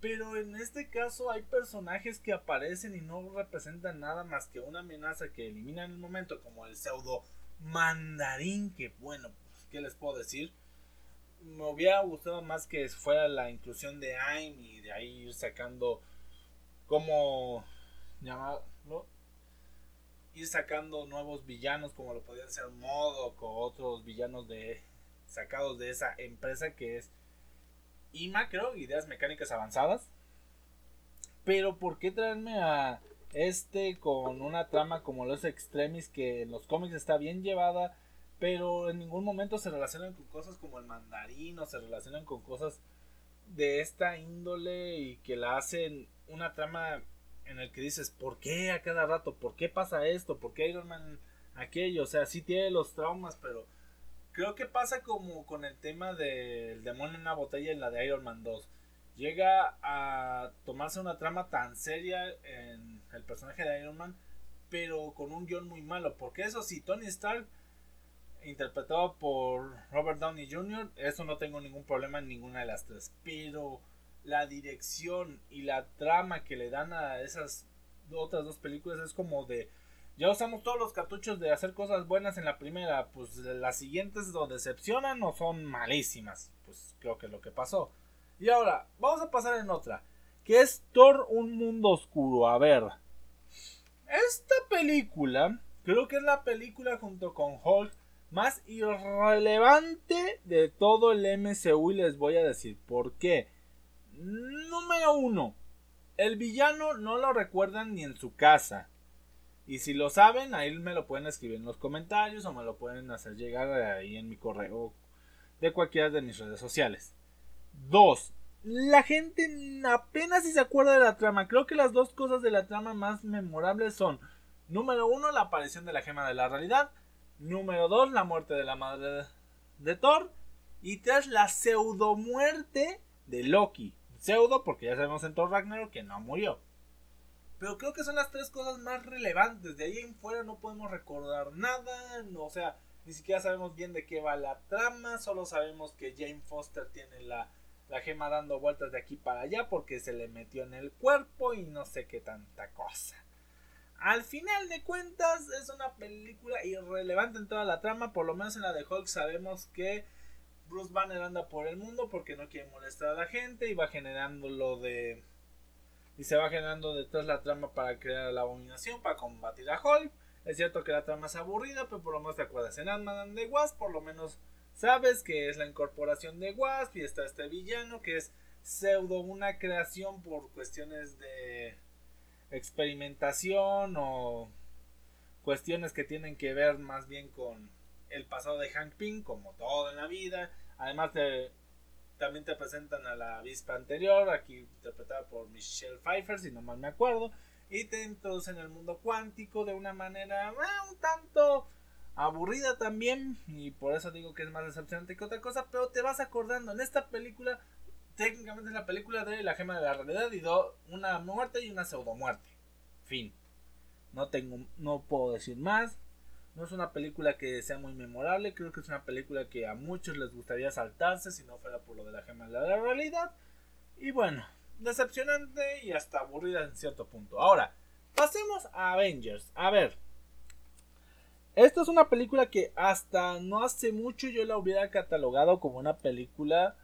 Pero en este caso hay personajes que aparecen y no representan nada más que una amenaza que eliminan en el momento como el pseudo mandarín que bueno, pues, ¿qué les puedo decir? Me hubiera gustado más que fuera la inclusión de AIM y de ahí ir sacando como llamarlo, ir sacando nuevos villanos como lo podían ser Modoc o otros villanos de sacados de esa empresa que es IMA, creo, Ideas Mecánicas Avanzadas. Pero ¿por qué traerme a este con una trama como los Extremis que en los cómics está bien llevada, pero en ningún momento se relacionan con cosas como el mandarín o se relacionan con cosas de esta índole y que la hacen una trama en el que dices, ¿por qué a cada rato? ¿Por qué pasa esto? ¿Por qué Iron Man aquello? O sea, sí tiene los traumas, pero creo que pasa como con el tema del demonio en una botella en la de Iron Man 2. Llega a tomarse una trama tan seria en el personaje de Iron Man, pero con un guion muy malo. Porque eso sí, Tony Stark, interpretado por Robert Downey Jr., eso no tengo ningún problema en ninguna de las tres. Pero la dirección y la trama que le dan a esas otras dos películas es como de ya usamos todos los cartuchos de hacer cosas buenas en la primera, pues las siguientes o decepcionan o son malísimas. Pues creo que es lo que pasó. Y ahora, vamos a pasar en otra, que es Thor un mundo oscuro. A ver, esta película creo que es la película junto con Hulk más irrelevante de todo el MCU y les voy a decir por qué. Número uno. El villano no lo recuerdan ni en su casa. Y si lo saben, ahí me lo pueden escribir en los comentarios o me lo pueden hacer llegar ahí en mi correo de cualquiera de mis redes sociales. Dos. La gente apenas si se acuerda de la trama. Creo que las dos cosas de la trama más memorables son, número uno, la aparición de la gema de la realidad. Número dos, la muerte de la madre de Thor. Y tres, la pseudo muerte de Loki. Pseudo, porque ya sabemos en Thor Ragnarok que no murió. Pero creo que son las tres cosas más relevantes. De ahí en fuera no podemos recordar nada. No, o sea, ni siquiera sabemos bien de qué va la trama. Solo sabemos que Jane Foster tiene la, la gema dando vueltas de aquí para allá porque se le metió en el cuerpo y no sé qué tanta cosa. Al final de cuentas es una película irrelevante en toda la trama. Por lo menos en la de Hulk sabemos que Bruce Banner anda por el mundo porque no quiere molestar a la gente y va generando lo de y se va generando detrás la trama para crear la abominación para combatir a Hulk. Es cierto que la trama es aburrida, pero por lo menos te acuerdas en Ant-Man de Wasp, por lo menos sabes que es la incorporación de Wasp y está este villano que es pseudo una creación por cuestiones de experimentación o cuestiones que tienen que ver más bien con el pasado de Hank Pym, como todo en la vida. Además de también te presentan a la avispa anterior, aquí interpretada por Michelle Pfeiffer, si no mal me acuerdo, y te introducen el mundo cuántico de una manera eh, un tanto aburrida también, y por eso digo que es más decepcionante que otra cosa, pero te vas acordando, en esta película, técnicamente es la película de la gema de la realidad y do, una muerte y una pseudo muerte. Fin. No tengo, no puedo decir más. No es una película que sea muy memorable, creo que es una película que a muchos les gustaría saltarse si no fuera por lo de la gema de la realidad. Y bueno, decepcionante y hasta aburrida en cierto punto. Ahora, pasemos a Avengers. A ver, esta es una película que hasta no hace mucho yo la hubiera catalogado como una película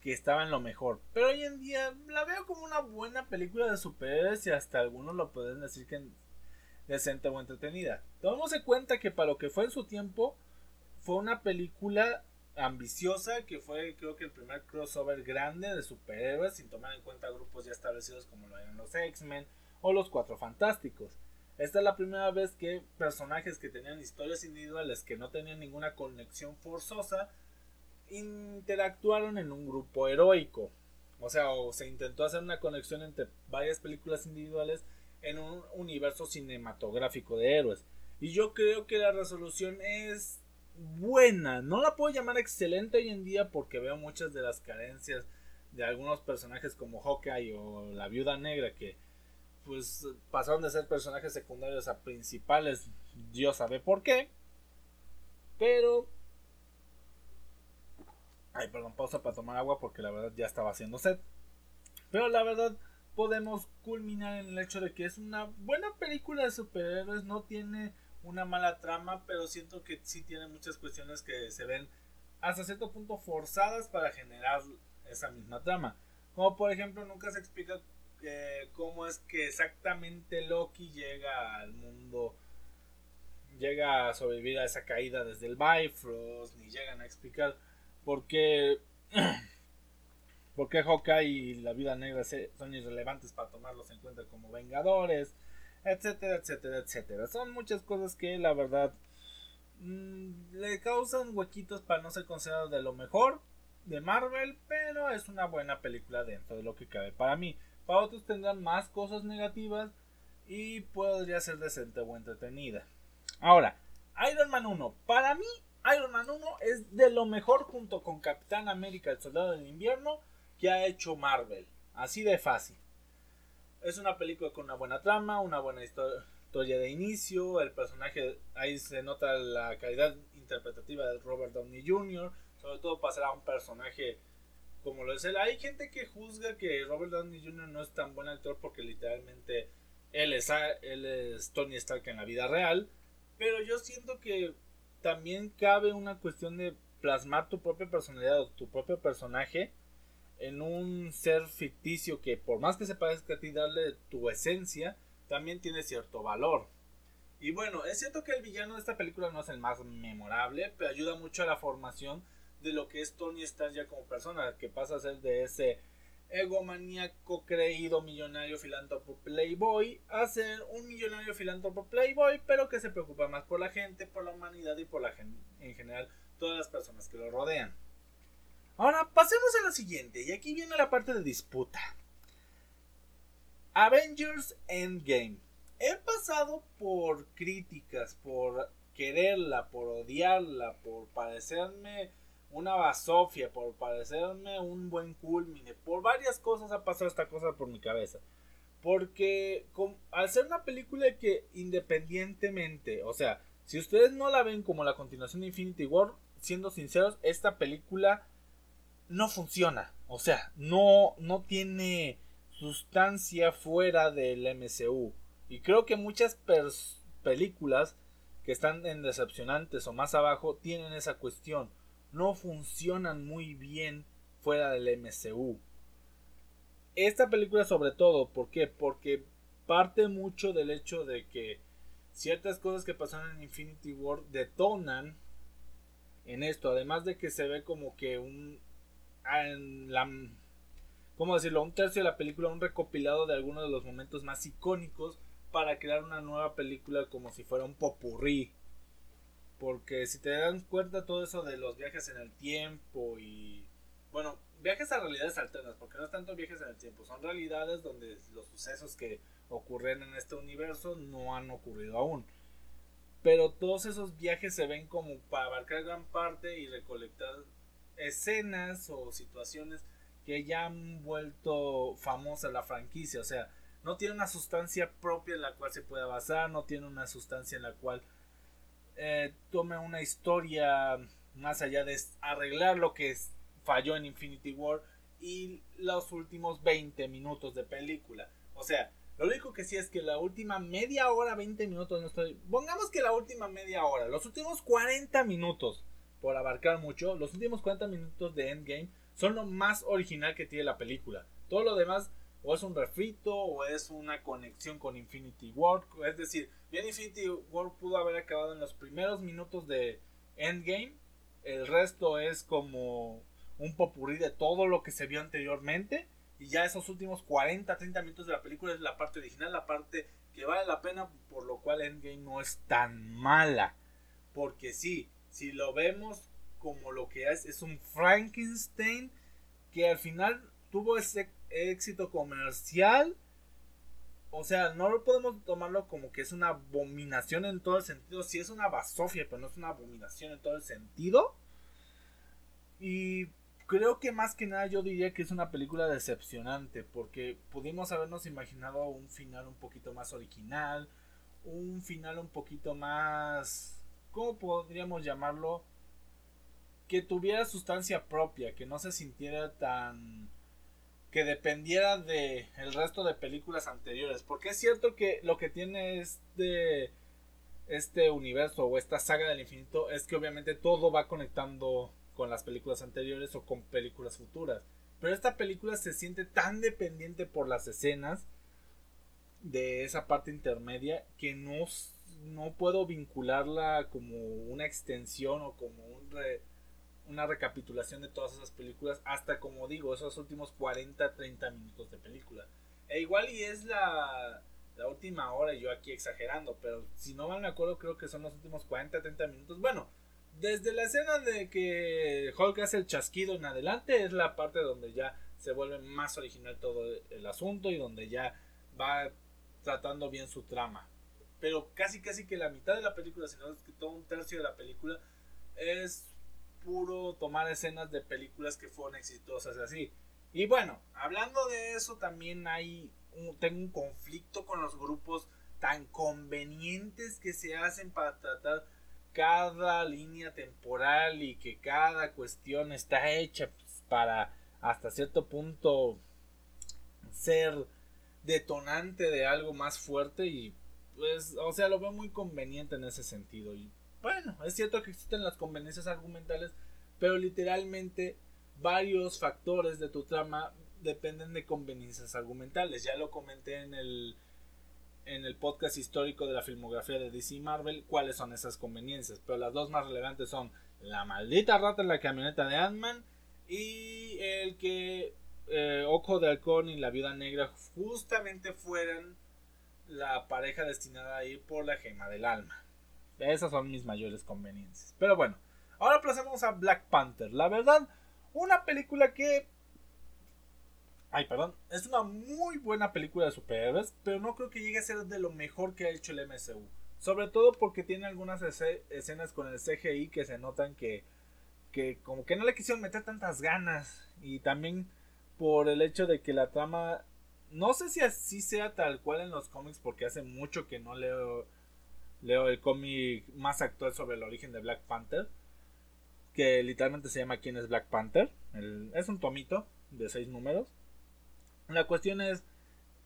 que estaba en lo mejor. Pero hoy en día la veo como una buena película de superhéroes y hasta algunos lo pueden decir que decente o entretenida. Tomemos en cuenta que para lo que fue en su tiempo, fue una película ambiciosa que fue creo que el primer crossover grande de superhéroes sin tomar en cuenta grupos ya establecidos como lo eran los X-Men o los Cuatro Fantásticos. Esta es la primera vez que personajes que tenían historias individuales que no tenían ninguna conexión forzosa interactuaron en un grupo heroico. O sea, o se intentó hacer una conexión entre varias películas individuales en un universo cinematográfico de héroes. Y yo creo que la resolución es buena. No la puedo llamar excelente hoy en día porque veo muchas de las carencias de algunos personajes como Hawkeye o la Viuda Negra que pues pasaron de ser personajes secundarios a principales. Dios sabe por qué. Pero... Ay, perdón, pausa para tomar agua porque la verdad ya estaba haciendo sed. Pero la verdad podemos culminar en el hecho de que es una buena película de superhéroes, no tiene una mala trama, pero siento que sí tiene muchas cuestiones que se ven hasta cierto punto forzadas para generar esa misma trama. Como por ejemplo nunca se explica eh, cómo es que exactamente Loki llega al mundo, llega a sobrevivir a esa caída desde el Bifrost, ni llegan a explicar por qué por qué Hawkeye y la vida negra son irrelevantes para tomarlos en cuenta como vengadores, etcétera, etcétera, etcétera. Son muchas cosas que la verdad mm, le causan huequitos para no ser considerado de lo mejor de Marvel, pero es una buena película dentro de lo que cabe para mí. Para otros tendrán más cosas negativas y podría ser decente o entretenida. Ahora, Iron Man 1. Para mí, Iron Man 1 es de lo mejor junto con Capitán América, el Soldado del Invierno que ha hecho Marvel. Así de fácil. Es una película con una buena trama, una buena historia de inicio. El personaje, ahí se nota la calidad interpretativa de Robert Downey Jr. Sobre todo pasará a un personaje como lo es él. Hay gente que juzga que Robert Downey Jr. no es tan buen actor porque literalmente él es, él es Tony Stark en la vida real. Pero yo siento que también cabe una cuestión de plasmar tu propia personalidad o tu propio personaje en un ser ficticio que por más que se parezca a ti darle tu esencia, también tiene cierto valor. Y bueno, es cierto que el villano de esta película no es el más memorable, pero ayuda mucho a la formación de lo que es Tony Stark ya como persona, que pasa a ser de ese egomaníaco creído millonario filántropo playboy a ser un millonario filántropo playboy, pero que se preocupa más por la gente, por la humanidad y por la gente en general, todas las personas que lo rodean. Ahora pasemos a la siguiente, y aquí viene la parte de disputa. Avengers Endgame. He pasado por críticas, por quererla, por odiarla, por parecerme una basofia, por parecerme un buen culmine, por varias cosas ha pasado esta cosa por mi cabeza. Porque al ser una película que independientemente, o sea, si ustedes no la ven como la continuación de Infinity War, siendo sinceros, esta película no funciona. O sea, no, no tiene sustancia fuera del MCU. Y creo que muchas películas que están en decepcionantes o más abajo tienen esa cuestión. no funcionan muy bien fuera del MCU. Esta película sobre todo, ¿por qué? Porque parte mucho del hecho de que ciertas cosas que pasan en Infinity War detonan en esto, además de que se ve como que un en la ¿cómo decirlo? un tercio de la película, un recopilado de algunos de los momentos más icónicos para crear una nueva película como si fuera un popurrí. Porque si te das cuenta todo eso de los viajes en el tiempo y bueno, viajes a realidades alternas, porque no es tanto viajes en el tiempo, son realidades donde los sucesos que ocurren en este universo no han ocurrido aún. Pero todos esos viajes se ven como para abarcar gran parte y recolectar escenas o situaciones que ya han vuelto famosa la franquicia. O sea, no tiene una sustancia propia en la cual se pueda basar, no tiene una sustancia en la cual eh, tome una historia más allá de arreglar lo que falló en Infinity War y los últimos 20 minutos de película. O sea, lo único que sí es que la última media hora, 20 minutos, no estoy. Pongamos que la última media hora, los últimos 40 minutos, por abarcar mucho, los últimos 40 minutos de Endgame son lo más original que tiene la película. Todo lo demás o es un refrito o es una conexión con Infinity War. Es decir, bien Infinity War pudo haber acabado en los primeros minutos de Endgame. El resto es como un popurrí de todo lo que se vio anteriormente y ya esos últimos 40, 30 minutos de la película es la parte original, la parte que vale la pena, por lo cual Endgame no es tan mala. Porque sí, si lo vemos como lo que es, es un Frankenstein que al final tuvo ese éxito comercial. O sea, no lo podemos tomarlo como que es una abominación en todo el sentido. Si es una basofia, pero no es una abominación en todo el sentido. Y creo que más que nada yo diría que es una película decepcionante porque pudimos habernos imaginado un final un poquito más original, un final un poquito más, ¿cómo podríamos llamarlo? Que tuviera sustancia propia, que no se sintiera tan que dependiera de el resto de películas anteriores, porque es cierto que lo que tiene este este universo o esta saga del infinito es que obviamente todo va conectando con las películas anteriores o con películas futuras. Pero esta película se siente tan dependiente por las escenas de esa parte intermedia que no, no puedo vincularla como una extensión o como un una recapitulación de todas esas películas hasta como digo esos últimos 40 30 minutos de película e igual y es la, la última hora yo aquí exagerando pero si no mal me acuerdo creo que son los últimos 40 30 minutos bueno desde la escena de que Hulk hace el chasquido en adelante es la parte donde ya se vuelve más original todo el asunto y donde ya va tratando bien su trama. Pero casi casi que la mitad de la película, si no es que todo un tercio de la película, es puro tomar escenas de películas que fueron exitosas así. Y bueno, hablando de eso también hay tengo un conflicto con los grupos tan convenientes que se hacen para tratar cada línea temporal y que cada cuestión está hecha pues, para hasta cierto punto ser detonante de algo más fuerte y pues o sea lo veo muy conveniente en ese sentido y bueno es cierto que existen las conveniencias argumentales pero literalmente varios factores de tu trama dependen de conveniencias argumentales ya lo comenté en el en el podcast histórico de la filmografía de DC Marvel cuáles son esas conveniencias. Pero las dos más relevantes son la maldita rata en la camioneta de Ant-Man y el que eh, Ojo de Halcón y la Viuda Negra justamente fueran la pareja destinada a ir por la gema del alma. Esas son mis mayores conveniencias. Pero bueno, ahora pasemos a Black Panther. La verdad, una película que Ay, perdón. Es una muy buena película de superhéroes, pero no creo que llegue a ser de lo mejor que ha hecho el MCU. Sobre todo porque tiene algunas escenas con el CGI que se notan que, que como que no le quisieron meter tantas ganas. Y también por el hecho de que la trama, no sé si así sea tal cual en los cómics, porque hace mucho que no leo, leo el cómic más actual sobre el origen de Black Panther. Que literalmente se llama ¿Quién es Black Panther? es un tomito de seis números la cuestión es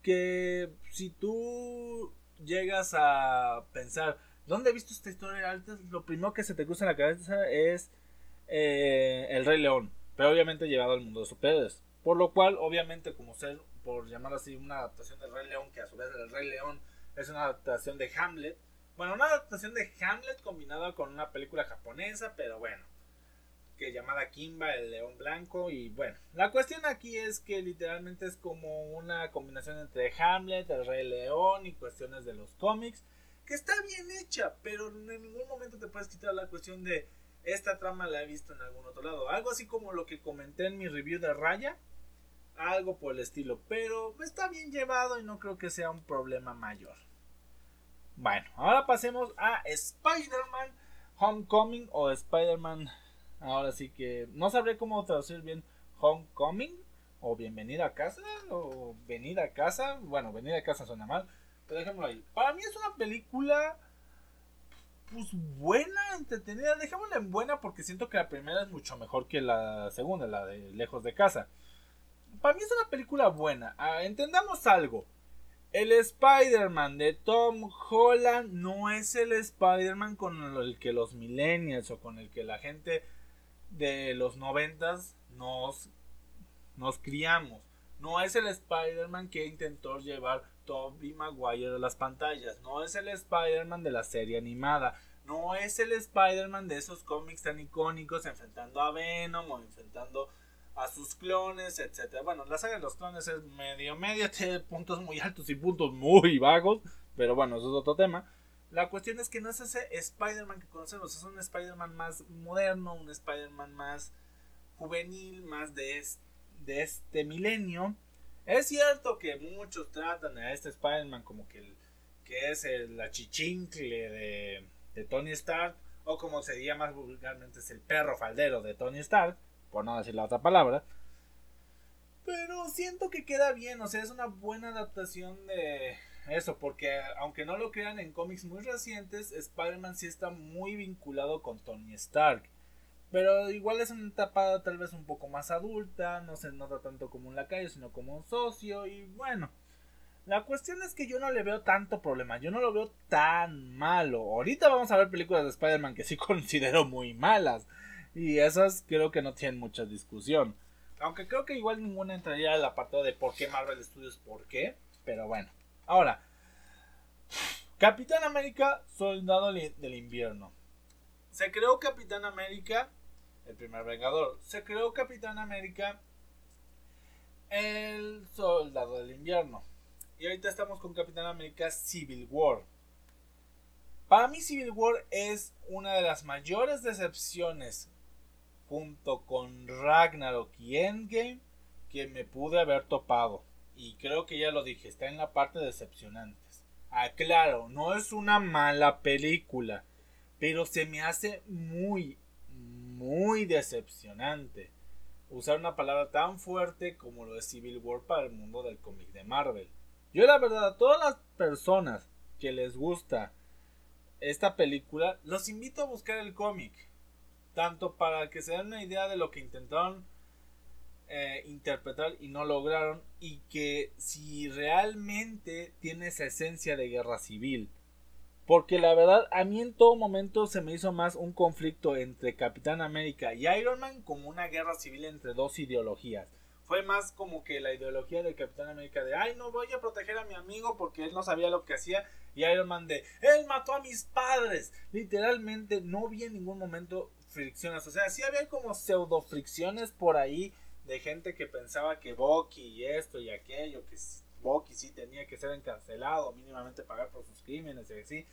que si tú llegas a pensar, ¿dónde he visto esta historia? Lo primero que se te cruza en la cabeza es eh, El Rey León, pero obviamente llevado al mundo de superhéroes. Por lo cual, obviamente, como ser, por llamar así, una adaptación del Rey León, que a su vez el Rey León es una adaptación de Hamlet. Bueno, una adaptación de Hamlet combinada con una película japonesa, pero bueno, que llamada Kimba, el León Blanco. Y bueno, la cuestión aquí es que literalmente es como una combinación entre Hamlet, el Rey León y cuestiones de los cómics, que está bien hecha, pero en ningún momento te puedes quitar la cuestión de esta trama la he visto en algún otro lado. Algo así como lo que comenté en mi review de Raya. Algo por el estilo. Pero está bien llevado y no creo que sea un problema mayor. Bueno, ahora pasemos a Spider-Man Homecoming o Spider-Man. Ahora sí que no sabré cómo traducir bien Homecoming o Bienvenida a casa o Venida a casa. Bueno, Venida a casa suena mal. Pero dejémoslo ahí. Para mí es una película pues buena, entretenida. Dejémosla en buena porque siento que la primera es mucho mejor que la segunda, la de Lejos de Casa. Para mí es una película buena. Ah, entendamos algo. El Spider-Man de Tom Holland no es el Spider-Man con el que los millennials o con el que la gente de los noventas nos, nos criamos. No es el Spider-Man que intentó llevar Tobey Maguire de las pantallas. No es el Spider-Man de la serie animada. No es el Spider-Man de esos cómics tan icónicos enfrentando a Venom o enfrentando a sus clones, etc. Bueno, la saga de los clones es medio medio, tiene puntos muy altos y puntos muy bajos, pero bueno, eso es otro tema. La cuestión es que no es ese Spider-Man que conocemos, es un Spider-Man más moderno, un Spider-Man más juvenil, más de este milenio es cierto que muchos tratan a este Spider-Man como que, es el achichincle de, de Tony Stark, o como se diría más vulgarmente, es el perro faldero de Tony Stark, por no decir la otra palabra. Pero siento que queda bien, o sea, es una buena adaptación de eso, porque aunque no lo crean en cómics muy recientes, Spider-Man sí está muy vinculado con Tony Stark. Pero igual es una etapa tal vez un poco más adulta, no se nota tanto como un lacayo, sino como un socio. Y bueno, la cuestión es que yo no le veo tanto problema, yo no lo veo tan malo. Ahorita vamos a ver películas de Spider-Man que sí considero muy malas. Y esas creo que no tienen mucha discusión. Aunque creo que igual ninguna entraría al apartado de por qué Marvel Studios, por qué. Pero bueno, ahora. Capitán América, Soldado del Invierno. Se creó Capitán América el primer Vengador. Se creó Capitán América, el Soldado del Invierno. Y ahorita estamos con Capitán América Civil War. Para mí Civil War es una de las mayores decepciones junto con Ragnarok y Endgame que me pude haber topado. Y creo que ya lo dije, está en la parte decepcionantes. Aclaro, no es una mala película, pero se me hace muy, muy decepcionante usar una palabra tan fuerte como lo de Civil War para el mundo del cómic de Marvel. Yo la verdad a todas las personas que les gusta esta película, los invito a buscar el cómic. Tanto para que se den una idea de lo que intentaron eh, interpretar y no lograron. Y que si realmente tiene esa esencia de guerra civil. Porque la verdad, a mí en todo momento se me hizo más un conflicto entre Capitán América y Iron Man como una guerra civil entre dos ideologías. Fue más como que la ideología del Capitán América de, ay, no voy a proteger a mi amigo porque él no sabía lo que hacía. Y Iron Man de, él mató a mis padres. Literalmente no vi en ningún momento fricciones. O sea, sí había como pseudo fricciones por ahí de gente que pensaba que Bucky y esto y aquello, que Bucky sí tenía que ser encarcelado, mínimamente pagar por sus crímenes y así.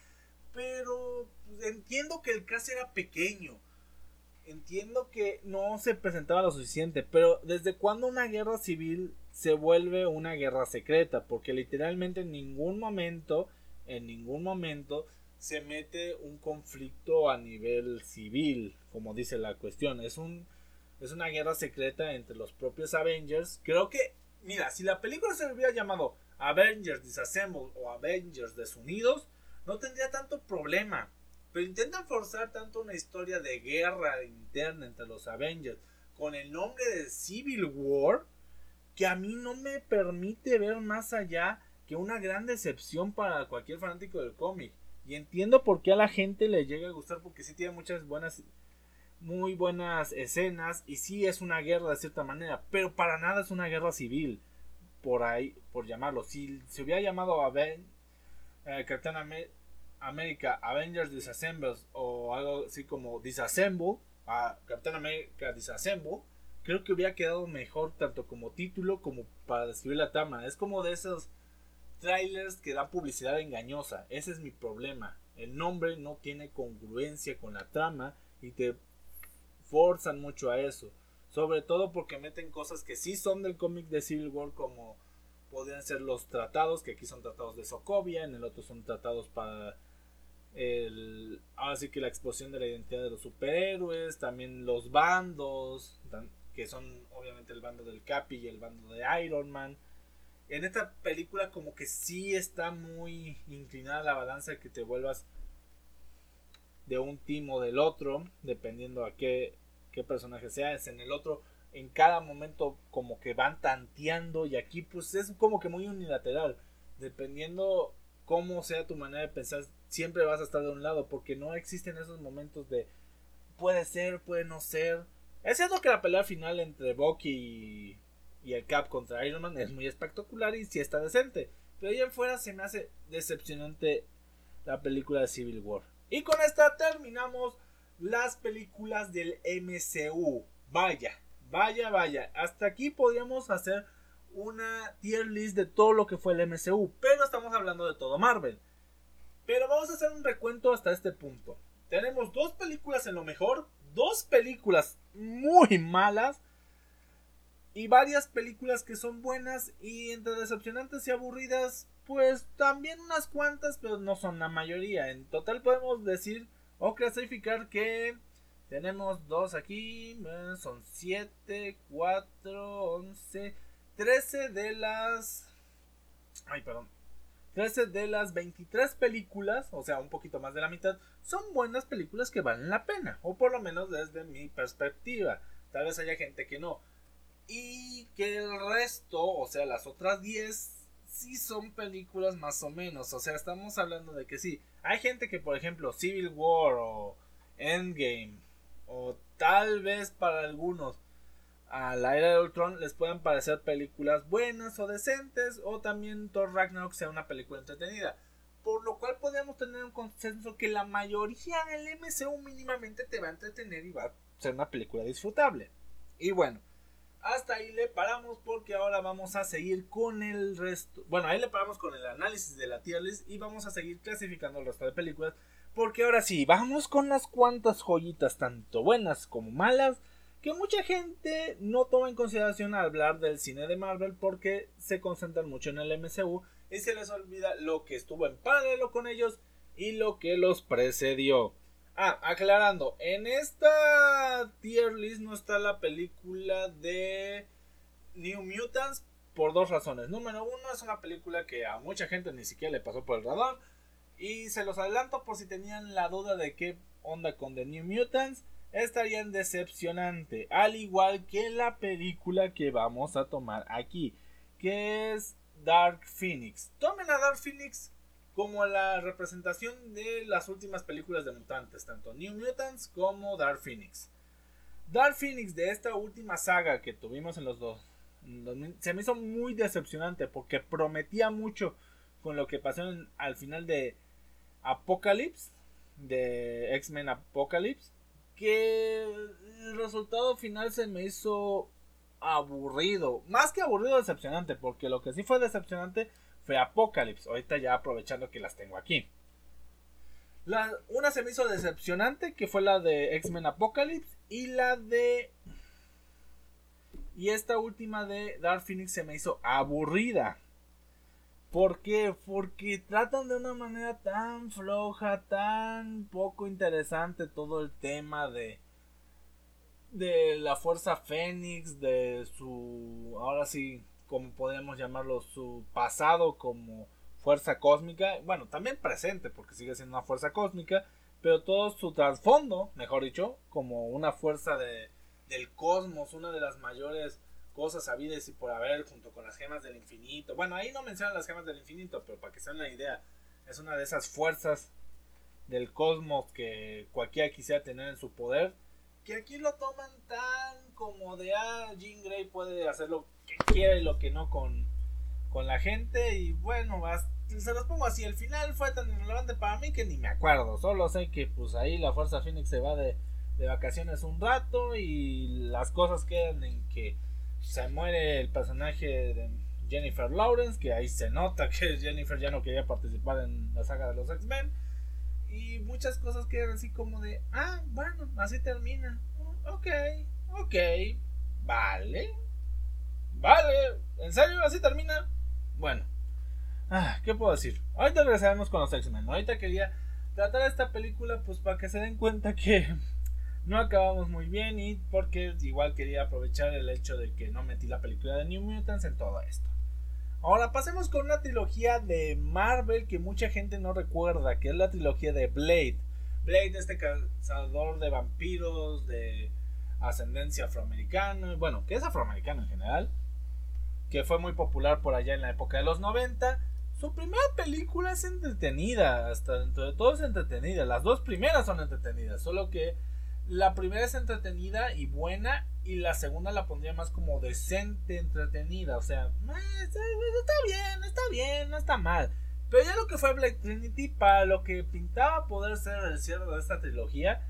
Pero pues, entiendo que el caso era pequeño. Entiendo que no se presentaba lo suficiente. Pero ¿desde cuándo una guerra civil se vuelve una guerra secreta? Porque literalmente en ningún momento, en ningún momento se mete un conflicto a nivel civil, como dice la cuestión. Es un es una guerra secreta entre los propios Avengers. Creo que mira, si la película se hubiera llamado Avengers Disassembled o Avengers Desunidos, no tendría tanto problema. Pero intentan forzar tanto una historia de guerra interna entre los Avengers con el nombre de Civil War que a mí no me permite ver más allá que una gran decepción para cualquier fanático del cómic. Y entiendo por qué a la gente le llega a gustar porque sí tiene muchas buenas muy buenas escenas y sí es una guerra de cierta manera, pero para nada es una guerra civil, por ahí, por llamarlo. Si se hubiera llamado a Ben, eh, Captain America Avengers Disassemble o algo así como Disassemble, a Captain America Disassemble, creo que hubiera quedado mejor tanto como título como para describir la trama. Es como de esos trailers que dan publicidad engañosa. Ese es mi problema. El nombre no tiene congruencia con la trama y te forzan mucho a eso. Sobre todo porque meten cosas que sí son del cómic de Civil War como podrían ser los tratados, que aquí son tratados de Sokovia, en el otro son tratados para el ahora que la exposición de la identidad de los superhéroes, también los bandos, que son obviamente el bando del Capi y el bando de Iron Man. En esta película como que sí está muy inclinada la balanza de que te vuelvas de un team o del otro, dependiendo a qué, qué personaje seas. En el otro, en cada momento como que van tanteando y aquí pues es como que muy unilateral. Dependiendo cómo sea tu manera de pensar, siempre vas a estar de un lado porque no existen esos momentos de puede ser, puede no ser. Es cierto que la pelea final entre Bucky y, el Cap contra Iron Man es muy espectacular y sí está decente. Pero allá afuera se me hace decepcionante la película de Civil War. Y con esta terminamos las películas del MCU. Vaya, vaya, vaya. Hasta aquí podríamos hacer una tier list de todo lo que fue el MCU. Pero estamos hablando de todo Marvel. Pero vamos a hacer un recuento hasta este punto. Tenemos dos películas en lo mejor, dos películas muy malas y varias películas que son buenas y entre decepcionantes y aburridas pues también unas cuantas, pero no son la mayoría. En total podemos decir o clasificar que tenemos dos aquí, eh, son 7, 4, 11, 13 de las... Ay, perdón. 13 de las 23 películas, o sea, un poquito más de la mitad, son buenas películas que valen la pena, o por lo menos desde mi perspectiva. Tal vez haya gente que no. Y que el resto, o sea, las otras 10 sí son películas más o menos. O sea, estamos hablando de que sí. Hay gente que, por ejemplo, Civil War o Endgame, o tal vez para algunos a la era de Ultron les puedan parecer películas buenas o decentes, o también Thor Ragnarok sea una película entretenida. Por lo cual podríamos tener un consenso que la mayoría del MCU mínimamente te va a entretener y va a ser una película disfrutable. Y bueno, hasta ahí le paramos porque ahora vamos a seguir con el resto. Bueno, ahí le paramos con el análisis de la tier list y vamos a seguir clasificando el resto de películas. Porque ahora sí, vamos con las cuantas joyitas, tanto buenas como malas, que mucha gente no toma en consideración al hablar del cine de Marvel porque se concentran mucho en el MCU y se les olvida lo que estuvo en paralelo con ellos y lo que los precedió. Ah, aclarando, en esta tier list no está la película de New Mutants por dos razones. Número uno, es una película que a mucha gente ni siquiera le pasó por el radar. Y se los adelanto por si tenían la duda de qué onda con The New Mutants. Estarían decepcionante. Al igual que la película que vamos a tomar aquí. Que es Dark Phoenix. Tomen a Dark Phoenix como la representación de las últimas películas de mutantes, tanto New Mutants como Dark Phoenix. Dark Phoenix de esta última saga que tuvimos en los dos se me hizo muy decepcionante porque prometía mucho con lo que pasó al final de Apocalypse, de X-Men Apocalypse, que el resultado final se me hizo aburrido, más que aburrido, decepcionante, porque lo que sí fue decepcionante Apocalypse. Ahorita ya aprovechando que las tengo aquí. Una se me hizo decepcionante, que fue la de X-Men Apocalypse. Y la de... Y esta última de Dark Phoenix se me hizo aburrida. ¿Por qué? Porque tratan de una manera tan floja, tan poco interesante todo el tema de de la fuerza Fénix, de su ahora sí como podemos llamarlo, su pasado como fuerza cósmica, bueno, también presente, porque sigue siendo una fuerza cósmica, pero todo su trasfondo, mejor dicho, como una fuerza de, del cosmos, una de las mayores cosas habidas y por haber, junto con las gemas del infinito. Bueno, ahí no mencionan las gemas del infinito, pero para que se den la idea, es una de esas fuerzas del cosmos que cualquiera quisiera tener en su poder que aquí lo toman tan como de, ah, Jean Grey puede hacer lo que quiera y lo que no con, con la gente. Y bueno, se los pongo así. El final fue tan irrelevante para mí que ni me acuerdo. Solo sé que pues ahí la Fuerza Phoenix se va de, de vacaciones un rato y las cosas quedan en que se muere el personaje de Jennifer Lawrence, que ahí se nota que Jennifer ya no quería participar en la saga de los X-Men. Y muchas cosas quedan así como de, ah, bueno, así termina. Ok, ok, vale. Vale, ¿en serio así termina? Bueno, ah, ¿qué puedo decir? Ahorita regresaremos con los X-Men. Ahorita quería tratar esta película pues para que se den cuenta que no acabamos muy bien y porque igual quería aprovechar el hecho de que no metí la película de New Mutants en todo esto. Ahora pasemos con una trilogía de Marvel que mucha gente no recuerda, que es la trilogía de Blade. Blade, este cazador de vampiros de ascendencia afroamericana, bueno, que es afroamericano en general, que fue muy popular por allá en la época de los 90. Su primera película es entretenida, hasta dentro de todo es entretenida. Las dos primeras son entretenidas, solo que la primera es entretenida y buena y la segunda la pondría más como decente, entretenida. O sea, eh, está bien, está bien, no está mal. Pero ya lo que fue Black Trinity, para lo que pintaba poder ser el cierre de esta trilogía,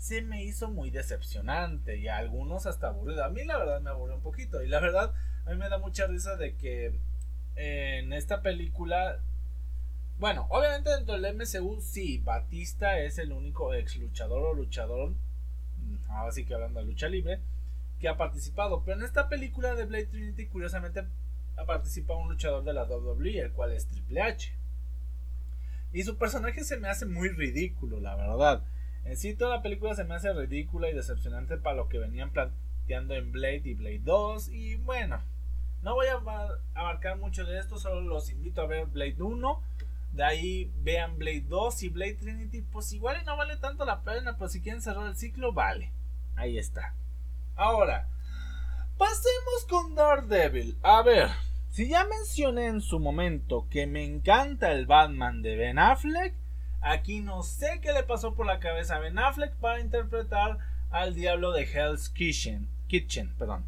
se me hizo muy decepcionante y a algunos hasta aburrido. A mí la verdad me aburrió un poquito y la verdad a mí me da mucha risa de que en esta película bueno, obviamente dentro del MCU sí, Batista es el único ex luchador o luchador ahora sí que hablando de lucha libre, que ha participado. Pero en esta película de Blade Trinity, curiosamente, ha participado un luchador de la WWE, el cual es Triple H. Y su personaje se me hace muy ridículo, la verdad. En sí, toda la película se me hace ridícula y decepcionante para lo que venían planteando en Blade y Blade 2. Y bueno, no voy a abarcar mucho de esto, solo los invito a ver Blade 1 de ahí vean Blade 2 y Blade Trinity. Pues igual y no vale tanto la pena. Pero si quieren cerrar el ciclo, vale. Ahí está. Ahora, pasemos con Daredevil. A ver, si ya mencioné en su momento que me encanta el Batman de Ben Affleck, aquí no sé qué le pasó por la cabeza a Ben Affleck para interpretar al diablo de Hell's Kitchen. Kitchen, perdón.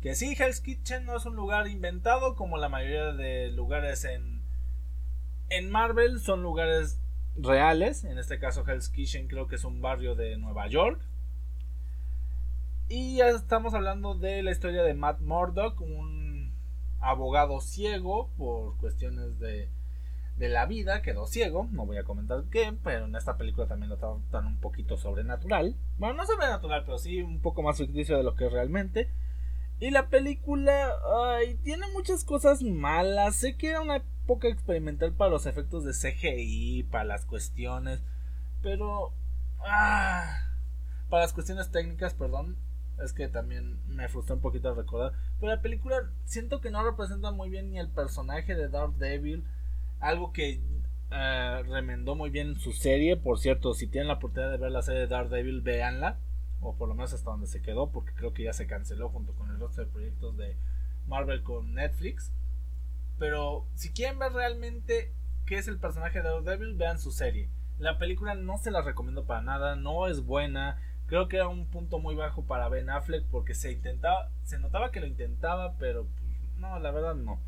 Que sí, Hell's Kitchen no es un lugar inventado como la mayoría de lugares en en Marvel son lugares reales. En este caso, Hell's Kitchen creo que es un barrio de Nueva York. Y ya estamos hablando de la historia de Matt Murdock, un abogado ciego por cuestiones de, de la vida, quedó ciego, no voy a comentar qué, pero en esta película también lo tratan un poquito sobrenatural. Bueno, no sobrenatural, pero sí un poco más ficticio de lo que es realmente. Y la película ay, tiene muchas cosas malas. Sé que era una época experimental para los efectos de CGI, para las cuestiones. Pero... Ah, para las cuestiones técnicas, perdón. Es que también me frustró un poquito recordar. Pero la película siento que no representa muy bien ni el personaje de Dark Devil. Algo que eh, remendó muy bien su serie. Por cierto, si tienen la oportunidad de ver la serie de Dark Devil, véanla o por lo menos hasta donde se quedó, porque creo que ya se canceló junto con el resto de proyectos de Marvel con Netflix. Pero si quieren ver realmente qué es el personaje de Daredevil, vean su serie. La película no se la recomiendo para nada, no es buena. Creo que era un punto muy bajo para Ben Affleck porque se intentaba, se notaba que lo intentaba, pero pues, no, la verdad no.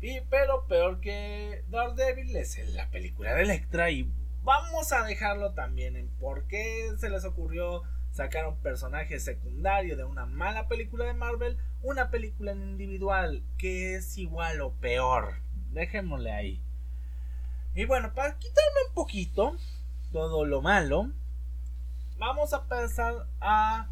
Y pero peor que Daredevil es la película de Electra y vamos a dejarlo también en por qué se les ocurrió sacar un personaje secundario de una mala película de Marvel, una película individual que es igual o peor. Dejémosle ahí. Y bueno, para quitarme un poquito todo lo malo, vamos a pasar a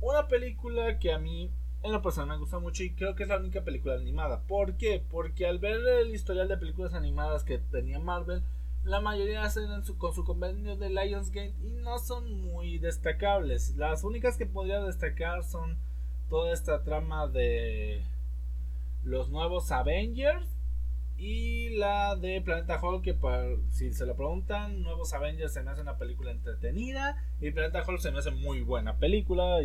una película que a mí en lo personal me gusta mucho y creo que es la única película animada. ¿Por qué? Porque al ver el historial de películas animadas que tenía Marvel, la mayoría hacen con su convenio de Lionsgate y no son muy destacables. Las únicas que podría destacar son toda esta trama de los nuevos Avengers y la de Planeta Hulk que si se lo preguntan, Nuevos Avengers se me hace una película entretenida y Planeta Hulk se me hace muy buena película.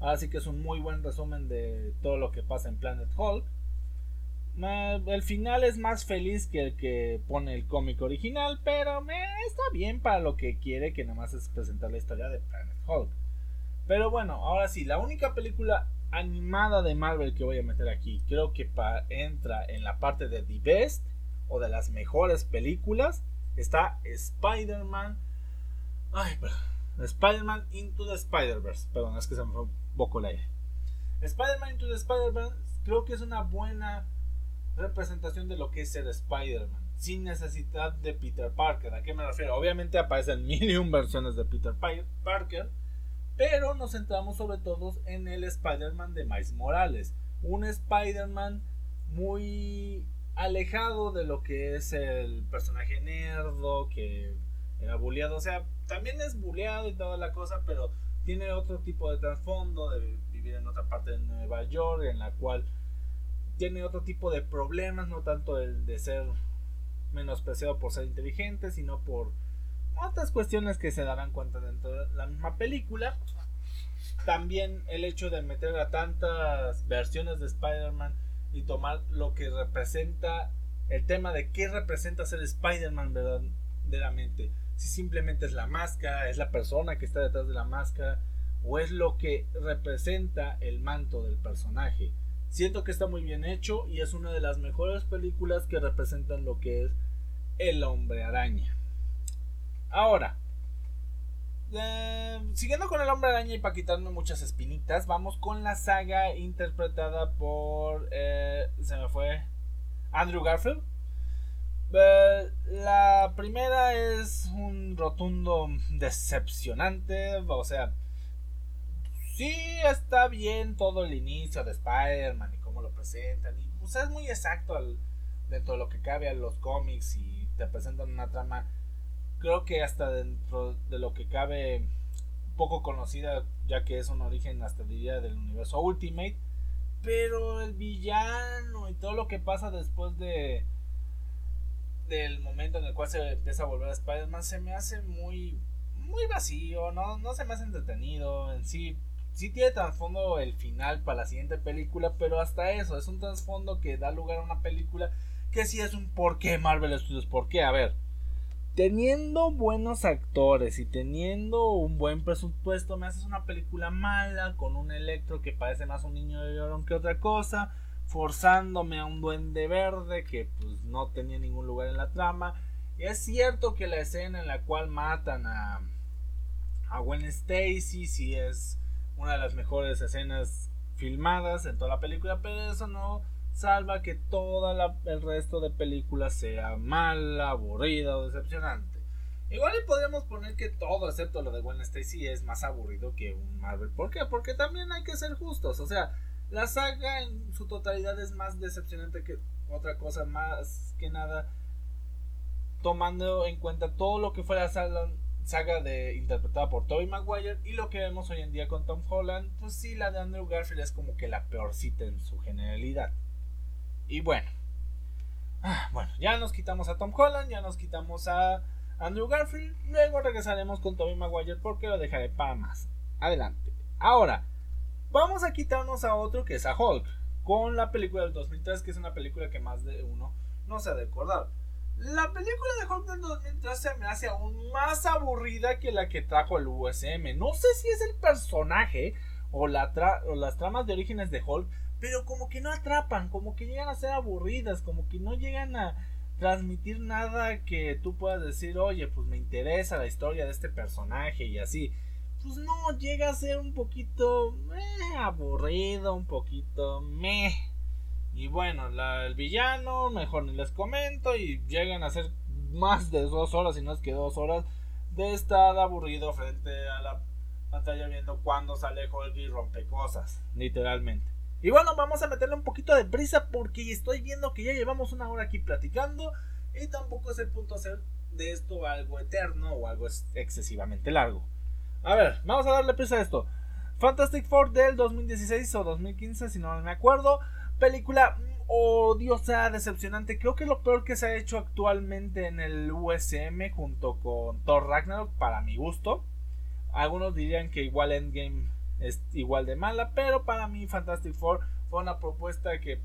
Así que es un muy buen resumen de todo lo que pasa en Planet Hulk el final es más feliz que el que pone el cómic original, pero está bien para lo que quiere, que nada más es presentar la historia de Planet Hulk. Pero bueno, ahora sí, la única película animada de Marvel que voy a meter aquí, creo que entra en la parte de The Best o de las mejores películas, está Spider-Man. Ay, perdón. Spider-Man Into the Spider-Verse. Perdón, es que se me fue Spider-Man Into the Spider-Verse creo que es una buena representación de lo que es ser Spider-Man. Sin necesidad de Peter Parker. ¿A qué me refiero? Obviamente aparecen mil y un versiones de Peter Parker. Pero nos centramos sobre todo en el Spider-Man de Miles Morales. Un Spider-Man muy alejado de lo que es el personaje nerdo que era bulleado. O sea, también es bulleado y toda la cosa, pero tiene otro tipo de trasfondo de vivir en otra parte de Nueva York, en la cual tiene otro tipo de problemas, no tanto el de ser menospreciado por ser inteligente, sino por otras cuestiones que se darán cuenta dentro de la misma película. También el hecho de meter a tantas versiones de Spider-Man y tomar lo que representa el tema de qué representa ser Spider-Man verdaderamente. Si simplemente es la máscara, es la persona que está detrás de la máscara, o es lo que representa el manto del personaje. Siento que está muy bien hecho y es una de las mejores películas que representan lo que es el hombre araña. Ahora, eh, siguiendo con el hombre araña y para quitarme muchas espinitas, vamos con la saga interpretada por. Eh, se me fue. Andrew Garfield. La primera es un rotundo decepcionante. O sea, sí está bien todo el inicio de Spider-Man y cómo lo presentan. Y pues, es muy exacto dentro de lo que cabe a los cómics y te presentan una trama creo que hasta dentro de lo que cabe poco conocida, ya que es un origen hasta diría del universo Ultimate, pero el villano y todo lo que pasa después de del momento en el cual se empieza a volver a Spider-Man se me hace muy muy vacío, no, no se me hace entretenido en sí. Sí tiene trasfondo el final para la siguiente película, pero hasta eso, es un trasfondo que da lugar a una película que sí es un por qué Marvel Studios, por qué, a ver, teniendo buenos actores y teniendo un buen presupuesto, me haces una película mala con un Electro que parece más un niño de llorón que otra cosa, forzándome a un duende verde que pues no tenía ningún lugar en la trama. Es cierto que la escena en la cual matan a, a Gwen Stacy sí es una de las mejores escenas filmadas en toda la película, pero eso no salva que todo el resto de películas sea mala, aburrida o decepcionante. Igual y podríamos poner que todo, excepto lo de Gwen Stacy, es más aburrido que un Marvel. ¿Por qué? Porque también hay que ser justos. O sea, la saga en su totalidad es más decepcionante que otra cosa, más que nada. Tomando en cuenta todo lo que fue la saga, de, interpretada por Tobey Maguire y lo que vemos hoy en día con Tom Holland, pues sí, la de Andrew Garfield es como que la peorcita en su generalidad. Y bueno. Ah, bueno, ya nos quitamos a Tom Holland, ya nos quitamos a Andrew Garfield. Luego regresaremos con Tobey Maguire porque lo dejaré para más. Adelante. Ahora, vamos a quitarnos a otro que es a Hulk. Con la película del 2003, que es una película que más de uno no se ha de acordar. La película de Hulk del 2003 se me hace aún más aburrida que la que trajo el USM. No sé si es el personaje o, o las tramas de orígenes de Hulk, pero como que no atrapan, como que llegan a ser aburridas, como que no llegan a transmitir nada que tú puedas decir, oye, pues me interesa la historia de este personaje y así. Pues no, llega a ser un poquito eh, aburrido, un poquito meh. Y bueno, el villano, mejor ni les comento, y llegan a ser más de dos horas, y no es que dos horas, de estar aburrido frente a la pantalla viendo cuando sale Hulk y rompe cosas, literalmente. Y bueno, vamos a meterle un poquito de prisa porque estoy viendo que ya llevamos una hora aquí platicando y tampoco es el punto hacer de esto algo eterno o algo excesivamente largo. A ver, vamos a darle prisa a esto. Fantastic Four del 2016 o 2015, si no me acuerdo. Película odiosa, decepcionante. Creo que lo peor que se ha hecho actualmente en el USM junto con Thor Ragnarok, para mi gusto. Algunos dirían que igual Endgame es igual de mala, pero para mí Fantastic Four fue una propuesta que,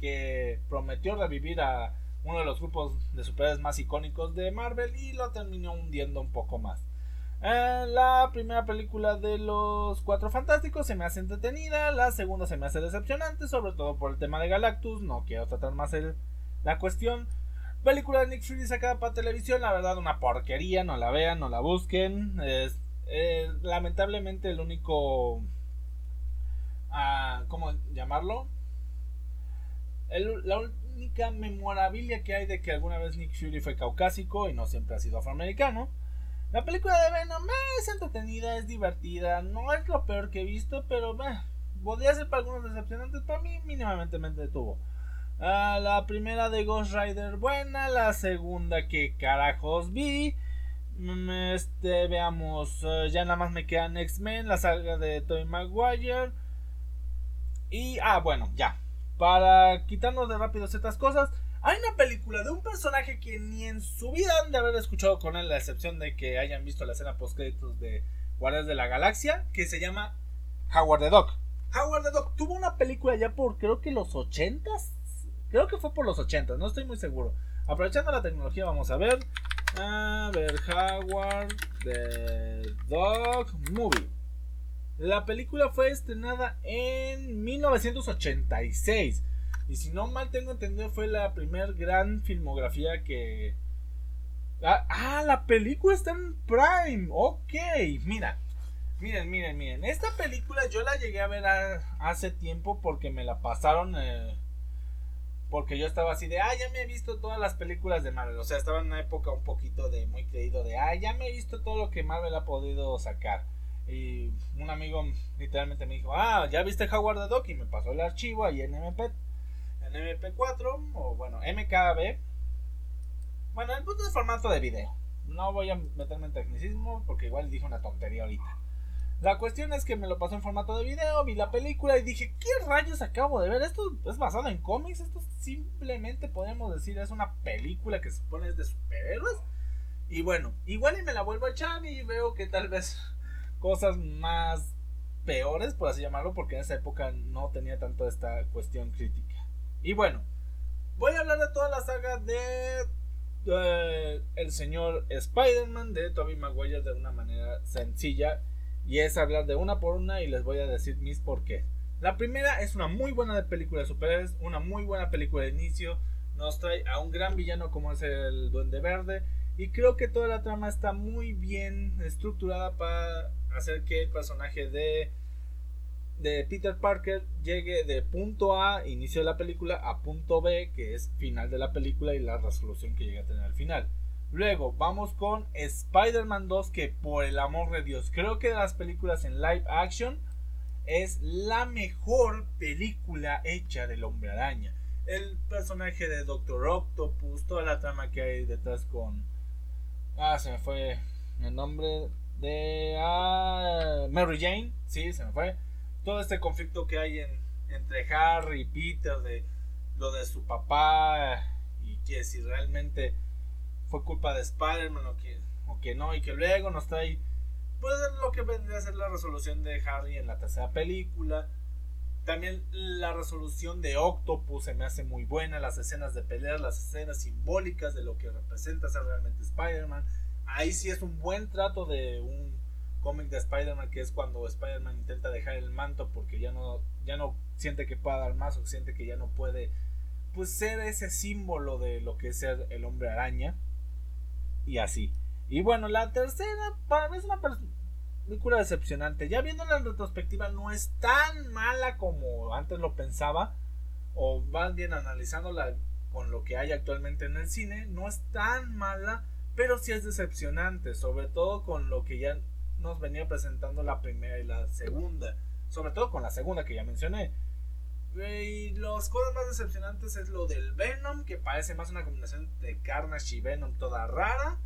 que prometió revivir a uno de los grupos de superhéroes más icónicos de Marvel y lo terminó hundiendo un poco más. Eh, la primera película de los Cuatro Fantásticos se me hace entretenida, la segunda se me hace decepcionante, sobre todo por el tema de Galactus, no quiero tratar más el, la cuestión. Película de Nick Fury sacada para televisión, la verdad una porquería, no la vean, no la busquen. Es, lamentablemente el único... Ah, ¿Cómo llamarlo? la única memorabilia que hay de que alguna vez Nick Fury fue caucásico y no siempre ha sido afroamericano. La película de Venom es entretenida, es divertida, no es lo peor que he visto, pero podría ser para algunos decepcionantes, para mí mínimamente me detuvo. Ah, la primera de Ghost Rider buena, la segunda que carajos vi. Mm, este, veamos, eh, ya nada más me quedan X-Men, la saga de Tobey Maguire. Y, ah, bueno, ya. Para quitarnos de rápido ciertas cosas, hay una película de un personaje que ni en su vida han de haber escuchado con él, la excepción de que hayan visto la escena post créditos de Guardias de la Galaxia, que se llama Howard the Duck. Howard the Duck tuvo una película ya por creo que los 80s. Creo que fue por los 80, no estoy muy seguro. Aprovechando la tecnología, vamos a ver. A ver, Howard the Dog Movie. La película fue estrenada en 1986. Y si no mal tengo entendido, fue la primer gran filmografía que. Ah, ah, la película está en Prime. Ok, mira. Miren, miren, miren. Esta película yo la llegué a ver hace tiempo porque me la pasaron. Eh, porque yo estaba así de, ah, ya me he visto todas las películas de Marvel. O sea, estaba en una época un poquito de muy creído de, ah, ya me he visto todo lo que Marvel ha podido sacar. Y un amigo literalmente me dijo, ah, ¿ya viste Howard the Duck? Y me pasó el archivo ahí en MP, en MP4 o bueno, MKB. Bueno, el punto de formato de video. No voy a meterme en tecnicismo porque igual dije una tontería ahorita. La cuestión es que me lo pasó en formato de video, vi la película y dije, ¿qué rayos acabo de ver? Esto es basado en cómics, esto simplemente podemos decir es una película que se supone es de superhéroes. Y bueno, igual y me la vuelvo a echar y veo que tal vez cosas más peores, por así llamarlo, porque en esa época no tenía tanto esta cuestión crítica. Y bueno, voy a hablar de toda la saga de el señor Spider-Man de Tobey Maguire de una manera sencilla y es hablar de una por una y les voy a decir mis por qué. La primera es una muy buena película de superhéroes, una muy buena película de inicio, nos trae a un gran villano como es el Duende Verde y creo que toda la trama está muy bien estructurada para hacer que el personaje de, de Peter Parker llegue de punto A, inicio de la película, a punto B, que es final de la película y la resolución que llega a tener al final. Luego vamos con Spider-Man 2, que por el amor de Dios, creo que de las películas en live action es la mejor película hecha del hombre araña. El personaje de Doctor Octopus, toda la trama que hay detrás con... Ah, se me fue el nombre de ah, Mary Jane, sí, se me fue. Todo este conflicto que hay en, entre Harry y Peter de lo de su papá y que si realmente fue culpa de Spider-Man o que, o que no, y que luego nos trae pues lo que vendría a ser la resolución de Harry en la tercera película. También la resolución de Octopus se me hace muy buena, las escenas de peleas, las escenas simbólicas de lo que representa ser realmente Spider-Man ahí sí es un buen trato de un cómic de Spider-Man que es cuando Spider-Man intenta dejar el manto porque ya no, ya no siente que pueda dar más o siente que ya no puede pues ser ese símbolo de lo que es ser el hombre araña y así. Y bueno, la tercera para mí es una película decepcionante. Ya viéndola en retrospectiva no es tan mala como antes lo pensaba o más bien analizándola con lo que hay actualmente en el cine, no es tan mala pero sí es decepcionante, sobre todo con lo que ya nos venía presentando la primera y la segunda, sobre todo con la segunda que ya mencioné. Y las cosas más decepcionantes es lo del Venom, que parece más una combinación de Carnage y Venom toda rara.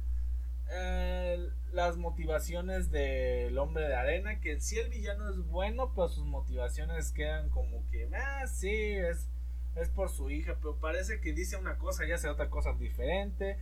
Eh, las motivaciones del hombre de arena, que si el villano es bueno, pero sus motivaciones quedan como que, ah, sí, es, es por su hija, pero parece que dice una cosa y hace otra cosa diferente.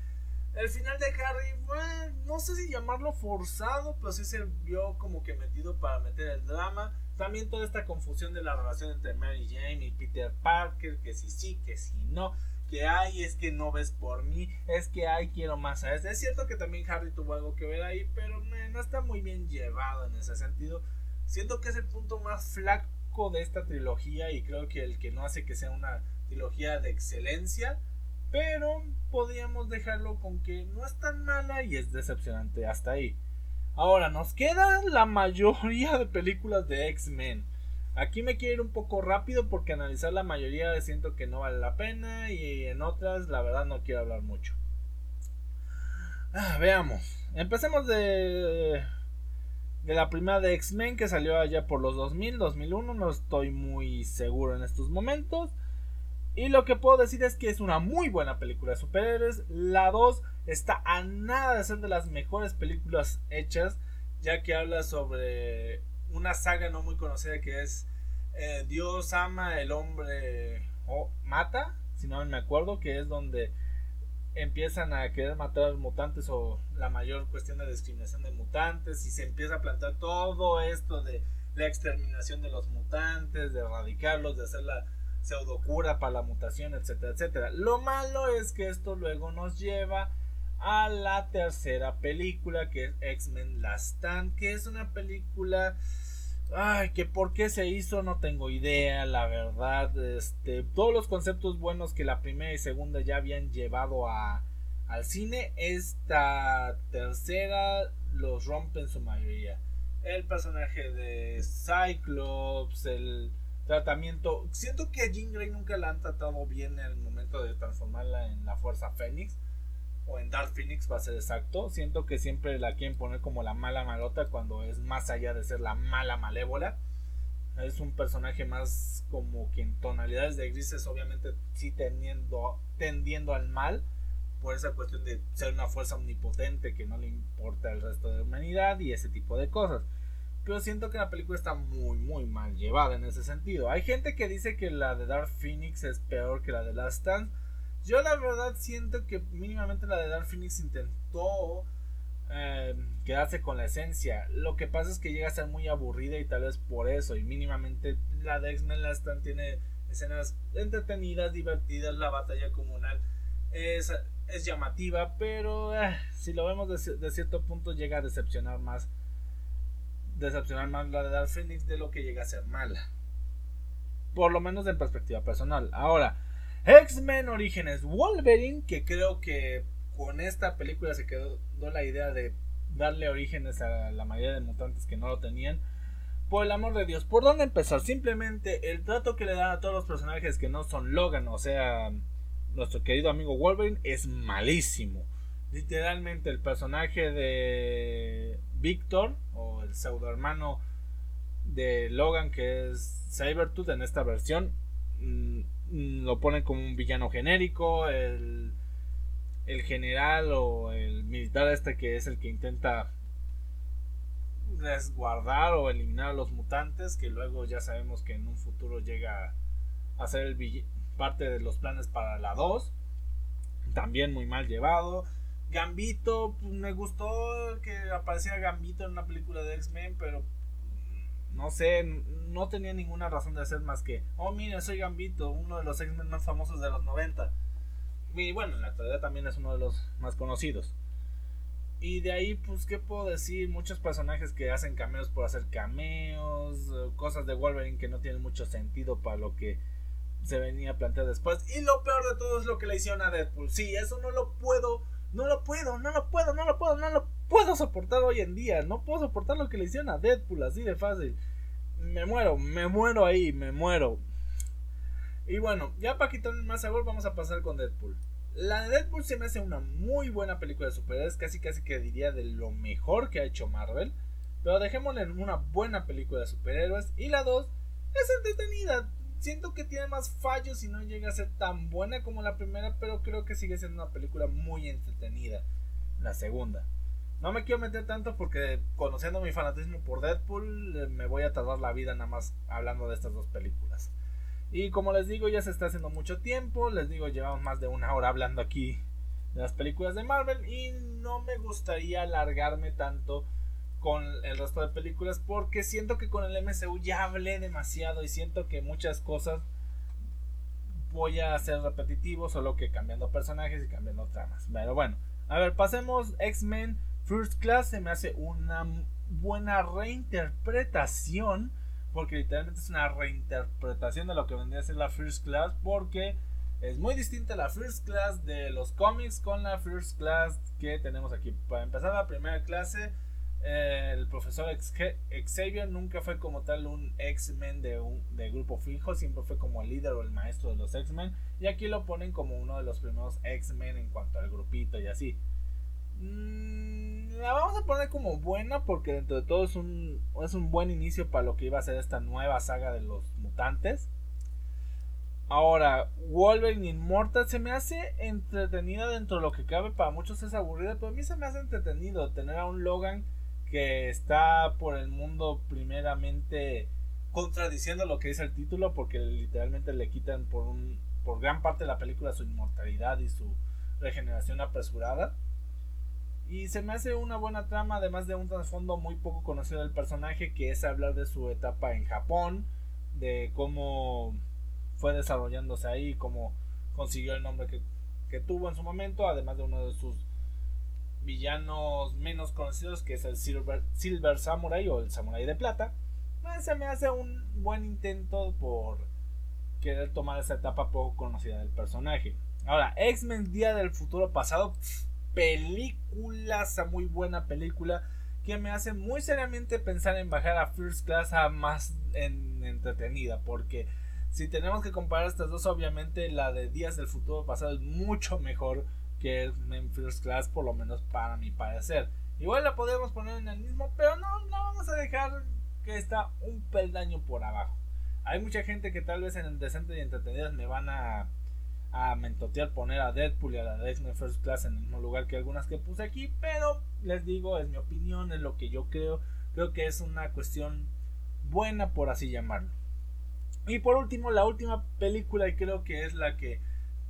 El final de Harry, bueno, no sé si llamarlo forzado, pero sí se vio como que metido para meter el drama. También toda esta confusión de la relación entre Mary Jane y Peter Parker, que si sí, que si no. que hay es que no ves por mí, es que hay quiero más a este. Es cierto que también Harry tuvo algo que ver ahí, pero no está muy bien llevado en ese sentido. Siento que es el punto más flaco de esta trilogía y creo que el que no hace que sea una trilogía de excelencia, pero podríamos dejarlo con que no es tan mala y es decepcionante hasta ahí. Ahora, nos quedan la mayoría de películas de X-Men. Aquí me quiero ir un poco rápido porque analizar la mayoría siento que no vale la pena y en otras la verdad no quiero hablar mucho. Ah, veamos. Empecemos de de la primera de X-Men que salió allá por los 2000, 2001, no estoy muy seguro en estos momentos. Y lo que puedo decir es que es una muy buena película de superhéroes. La 2 está a nada de ser de las mejores películas hechas, ya que habla sobre una saga no muy conocida que es eh, Dios ama, el hombre o mata, si no me acuerdo, que es donde empiezan a querer matar a los mutantes o la mayor cuestión de discriminación de mutantes y se empieza a plantear todo esto de la exterminación de los mutantes, de erradicarlos, de hacer la pseudocura para la mutación, etcétera, etcétera. Lo malo es que esto luego nos lleva a la tercera película que es X-Men Last Stand, que es una película Ay, que por qué se hizo no tengo idea, la verdad. Este, todos los conceptos buenos que la primera y segunda ya habían llevado a, al cine, esta tercera los rompe en su mayoría. El personaje de Cyclops, el tratamiento. Siento que a Jean Grey nunca la han tratado bien en el momento de transformarla en la Fuerza Fénix o en Dark Phoenix va a ser exacto. Siento que siempre la quieren poner como la mala malota cuando es más allá de ser la mala malévola. Es un personaje más como que en tonalidades de grises, obviamente sí tendiendo, tendiendo al mal, por esa cuestión de ser una fuerza omnipotente que no le importa el resto de la humanidad y ese tipo de cosas. Pero siento que la película está muy, muy mal llevada en ese sentido. Hay gente que dice que la de Dark Phoenix es peor que la de Last Stand yo la verdad siento que mínimamente la de Dark Phoenix intentó eh, quedarse con la esencia. Lo que pasa es que llega a ser muy aburrida y tal vez por eso. Y mínimamente la de X-Men Last tiene escenas entretenidas, divertidas. La batalla comunal es, es llamativa, pero eh, si lo vemos de, de, cierto punto llega a decepcionar más. Decepcionar más la de Dark Phoenix de lo que llega a ser mala. Por lo menos en perspectiva personal. Ahora. X-Men Orígenes Wolverine, que creo que con esta película se quedó la idea de darle orígenes a la mayoría de mutantes que no lo tenían. Por el amor de Dios, ¿por dónde empezar? Simplemente el trato que le dan a todos los personajes que no son Logan, o sea, nuestro querido amigo Wolverine, es malísimo. Literalmente el personaje de Victor, o el pseudo hermano de Logan, que es Sabertooth en esta versión, mm, lo ponen como un villano genérico, el, el general o el militar este que es el que intenta resguardar o eliminar a los mutantes, que luego ya sabemos que en un futuro llega a ser el parte de los planes para la 2, también muy mal llevado. Gambito, pues, me gustó que apareciera Gambito en una película de X-Men, pero no sé, no tenía ninguna razón de hacer más que, oh, mira, soy Gambito, uno de los X-Men más famosos de los 90. Y bueno, en la actualidad también es uno de los más conocidos. Y de ahí, pues, ¿qué puedo decir? Muchos personajes que hacen cameos por hacer cameos, eh, cosas de Wolverine que no tienen mucho sentido para lo que se venía a plantear después. Y lo peor de todo es lo que le hicieron a Deadpool. Sí, eso no lo puedo, no lo puedo, no lo puedo, no lo puedo, no lo puedo soportar hoy en día. No puedo soportar lo que le hicieron a Deadpool así de fácil me muero, me muero ahí, me muero. Y bueno, ya para quitarle más sabor, vamos a pasar con Deadpool. La de Deadpool se me hace una muy buena película de superhéroes, casi casi que diría de lo mejor que ha hecho Marvel. Pero dejémosle en una buena película de superhéroes. Y la 2 es entretenida. Siento que tiene más fallos y no llega a ser tan buena como la primera, pero creo que sigue siendo una película muy entretenida. La segunda. No me quiero meter tanto porque conociendo mi fanatismo por Deadpool eh, me voy a tardar la vida nada más hablando de estas dos películas. Y como les digo, ya se está haciendo mucho tiempo. Les digo, llevamos más de una hora hablando aquí de las películas de Marvel. Y no me gustaría alargarme tanto con el resto de películas. Porque siento que con el MCU ya hablé demasiado. Y siento que muchas cosas voy a ser repetitivo, solo que cambiando personajes y cambiando tramas. Pero bueno, a ver, pasemos X-Men First Class. Se me hace una buena reinterpretación, porque literalmente es una reinterpretación de lo que vendría a ser la First Class, porque es muy distinta la First Class de los cómics con la First Class que tenemos aquí. Para empezar la primera clase, el profesor Xavier nunca fue como tal un X-Men de, un, de grupo fijo, siempre fue como el líder o el maestro de los X-Men. Y aquí lo ponen como uno de los primeros X-Men en cuanto al grupito y así. Mm, la vamos a poner como buena porque dentro de todo es un, es un buen inicio para lo que iba a ser esta nueva saga de los mutantes. Ahora, Wolverine Immortal se me hace entretenida dentro de lo que cabe. Para muchos es aburrida, pero a mí se me hace entretenido tener a un Logan que está por el mundo primeramente contradiciendo lo que dice el título porque literalmente le quitan por un por gran parte de la película su inmortalidad y su regeneración apresurada. Y se me hace una buena trama, además de un trasfondo muy poco conocido del personaje, que es hablar de su etapa en Japón, de cómo fue desarrollándose ahí, cómo consiguió el nombre que, tuvo en su momento, además de uno de sus villanos menos conocidos, que es el Silver, Samurai o el Samurai de Plata. Eh, se me hace un buen intento por querer tomar esa etapa poco conocida del personaje. Ahora, X-Men Día del Futuro Pasado, peliculaza, muy buena película que me hace muy seriamente pensar en bajar a First Class a más en, entretenida, porque si tenemos que comparar estas dos, obviamente la de Días del Futuro Pasado es mucho mejor que X-Men First Class, por lo menos para mi parecer. Igual la podemos poner en el mismo, pero no, no vamos a dejar que está un peldaño por abajo. Hay mucha gente que tal vez en Decente y Entretenidas me van a, a mentotear poner a Deadpool y a la X-Men First Class en el mismo lugar que algunas que puse aquí, pero les digo, es mi opinión, es lo que yo creo. Creo que es una cuestión buena, por así llamarlo. Y por último, la última película, y creo que es la que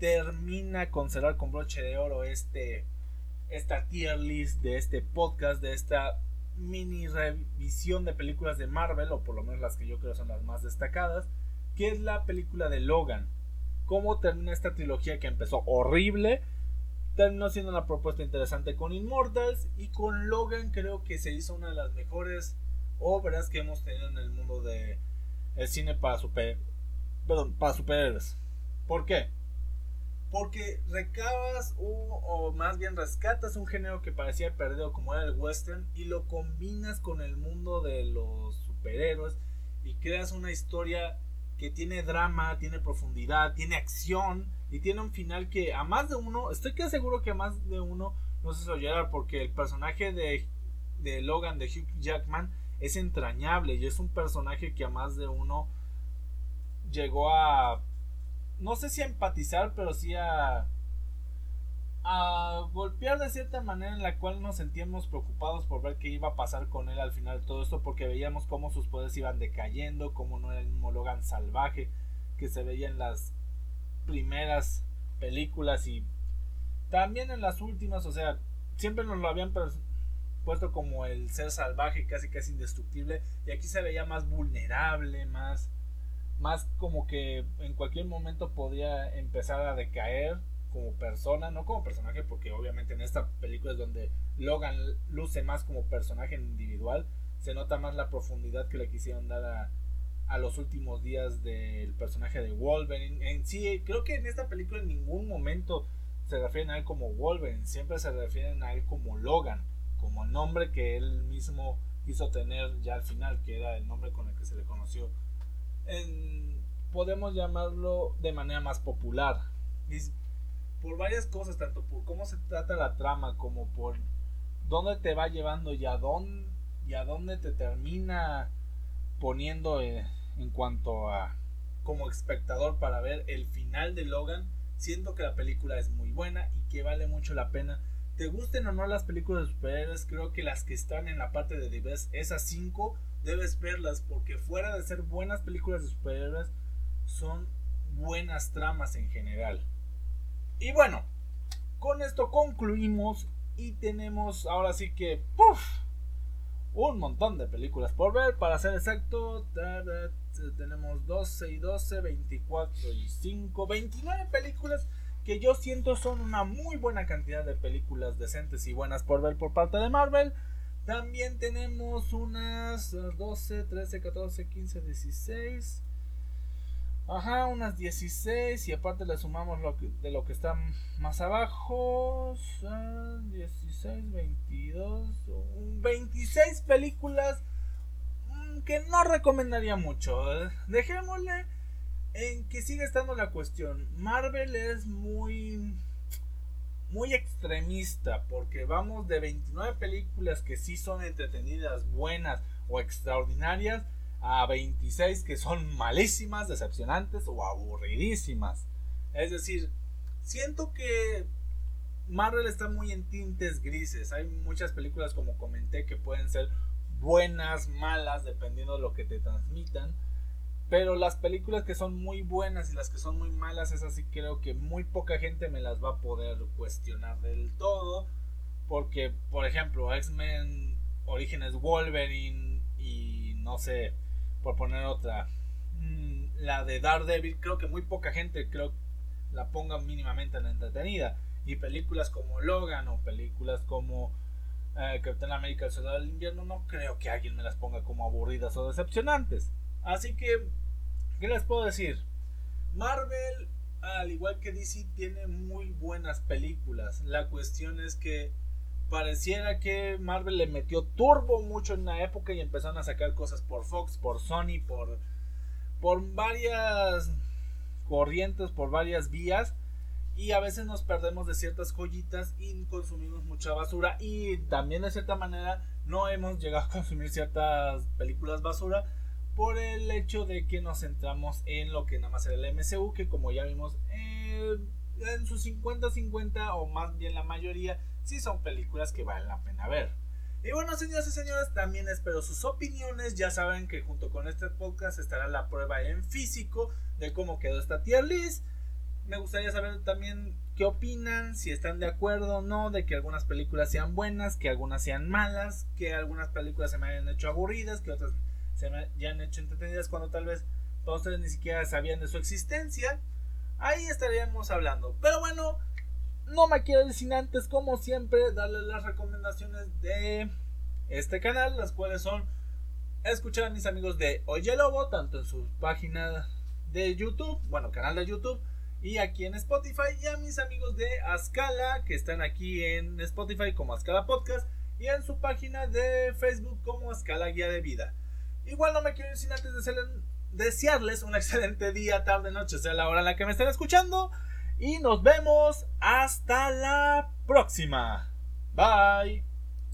termina con cerrar con broche de oro este esta tier list de este podcast, de esta mini revisión de películas de Marvel, o por lo menos las que yo creo son las más destacadas, que es la película de Logan. Cómo termina esta trilogía que empezó horrible, terminó siendo una propuesta interesante con Immortals y con Logan creo que se hizo una de las mejores obras que hemos tenido en el mundo de el cine para super perdón, para superhéroes. ¿Por qué? Porque recabas o más bien rescatas un género que parecía perdido como era el western y lo combinas con el mundo de los superhéroes y creas una historia que tiene drama, tiene profundidad, tiene acción y tiene un final que a más de uno, estoy que seguro que a más de uno no se llorar porque el personaje de, de Logan, de Hugh Jackman, es entrañable y es un personaje que a más de uno llegó a no sé si a empatizar, pero sí a, a golpear de cierta manera en la cual nos sentíamos preocupados por ver qué iba a pasar con él al final de todo esto, porque veíamos cómo sus poderes iban decayendo, cómo no era el Logan salvaje que se veía en las primeras películas y también en las últimas, o sea, siempre nos lo habían puesto como el ser salvaje, casi casi indestructible, y aquí se veía más vulnerable, más más como que en cualquier momento podía empezar a decaer como persona, no como personaje, porque obviamente en esta película es donde Logan luce más como personaje individual, se nota más la profundidad que le quisieron dar a, a los últimos días del personaje de Wolverine. En sí, creo que en esta película en ningún momento se refieren a él como Wolverine, siempre se refieren a él como Logan, como el nombre que él mismo quiso tener ya al final, que era el nombre con el que se le conoció podemos llamarlo de manera más popular. por varias cosas, tanto por cómo se trata la trama como por dónde te va llevando y a dónde, y a dónde te termina poniendo eh, en cuanto a como espectador para ver el final de Logan. Siento que la película es muy buena y que vale mucho la pena. Te gusten o no las películas de superhéroes, creo que las que están en la parte de Diverse, esas 5 debes verlas porque fuera de ser buenas películas de superhéroes, son buenas tramas en general. Y bueno, con esto concluimos y tenemos ahora sí que un montón de películas por ver. Para ser exacto, tenemos 12 y 12, 24 y 5, 29 películas que yo siento son una muy buena cantidad de películas decentes y buenas por ver por parte de Marvel. También tenemos unas 12, 13, 14, 15, 16. Ajá, unas 16 y aparte le sumamos lo de lo que está más abajo. 16, 22, 26 películas mm, que no recomendaría mucho. Dejémosle en que sigue estando la cuestión. Marvel es muy muy extremista porque vamos de 29 películas que sí son entretenidas, buenas o extraordinarias a 26 que son malísimas, decepcionantes o aburridísimas. Es decir, siento que Marvel está muy en tintes grises. Hay muchas películas como comenté que pueden ser buenas, malas, dependiendo de lo que te transmitan. Pero las películas que son muy buenas y las que son muy malas, es así creo que muy poca gente me las va a poder cuestionar del todo. Porque, por ejemplo, X-Men Orígenes Wolverine y no sé, por poner otra, mm, la de Daredevil, creo que muy poca gente creo la ponga mínimamente en la entretenida. Y películas como Logan o películas como eh, Captain America el Soldado del Invierno, no creo que alguien me las ponga como aburridas o decepcionantes. Así que, ¿qué les puedo decir? Marvel, al igual que DC, tiene muy buenas películas. La cuestión es que pareciera que Marvel le metió turbo mucho en la época y empezaron a sacar cosas por Fox, por Sony, por, por varias corrientes, por varias vías. Y a veces nos perdemos de ciertas joyitas y consumimos mucha basura. Y también de cierta manera no hemos llegado a consumir ciertas películas basura por el hecho de que nos centramos en lo que nada más era el MCU, que como ya vimos eh, en sus 50-50 o más bien la mayoría, sí son películas que valen la pena ver. Y bueno, señoras y señores, también espero sus opiniones. Ya saben que junto con este podcast estará la prueba en físico de cómo quedó esta tier list. Me gustaría saber también qué opinan, si están de acuerdo o no, de que algunas películas sean buenas, que algunas sean malas, que algunas películas se me hayan hecho aburridas, que otras se me hayan hecho entretenidas cuando tal vez todos ustedes ni siquiera sabían de su existencia. Ahí estaríamos hablando. Pero bueno, no me quiero decir antes, como siempre, darles las recomendaciones de este canal, las cuales son escuchar a mis amigos de Oye Lobo, tanto en su página de YouTube, bueno, canal de YouTube, y aquí en Spotify, y a mis amigos de Ascala, que están aquí en Spotify como Ascala Podcast, y en su página de Facebook como Ascala Guía de Vida. Igual no me quiero decir antes de desearles un excelente día, tarde, noche, sea la hora en la que me estén escuchando. Y nos vemos hasta la próxima. Bye.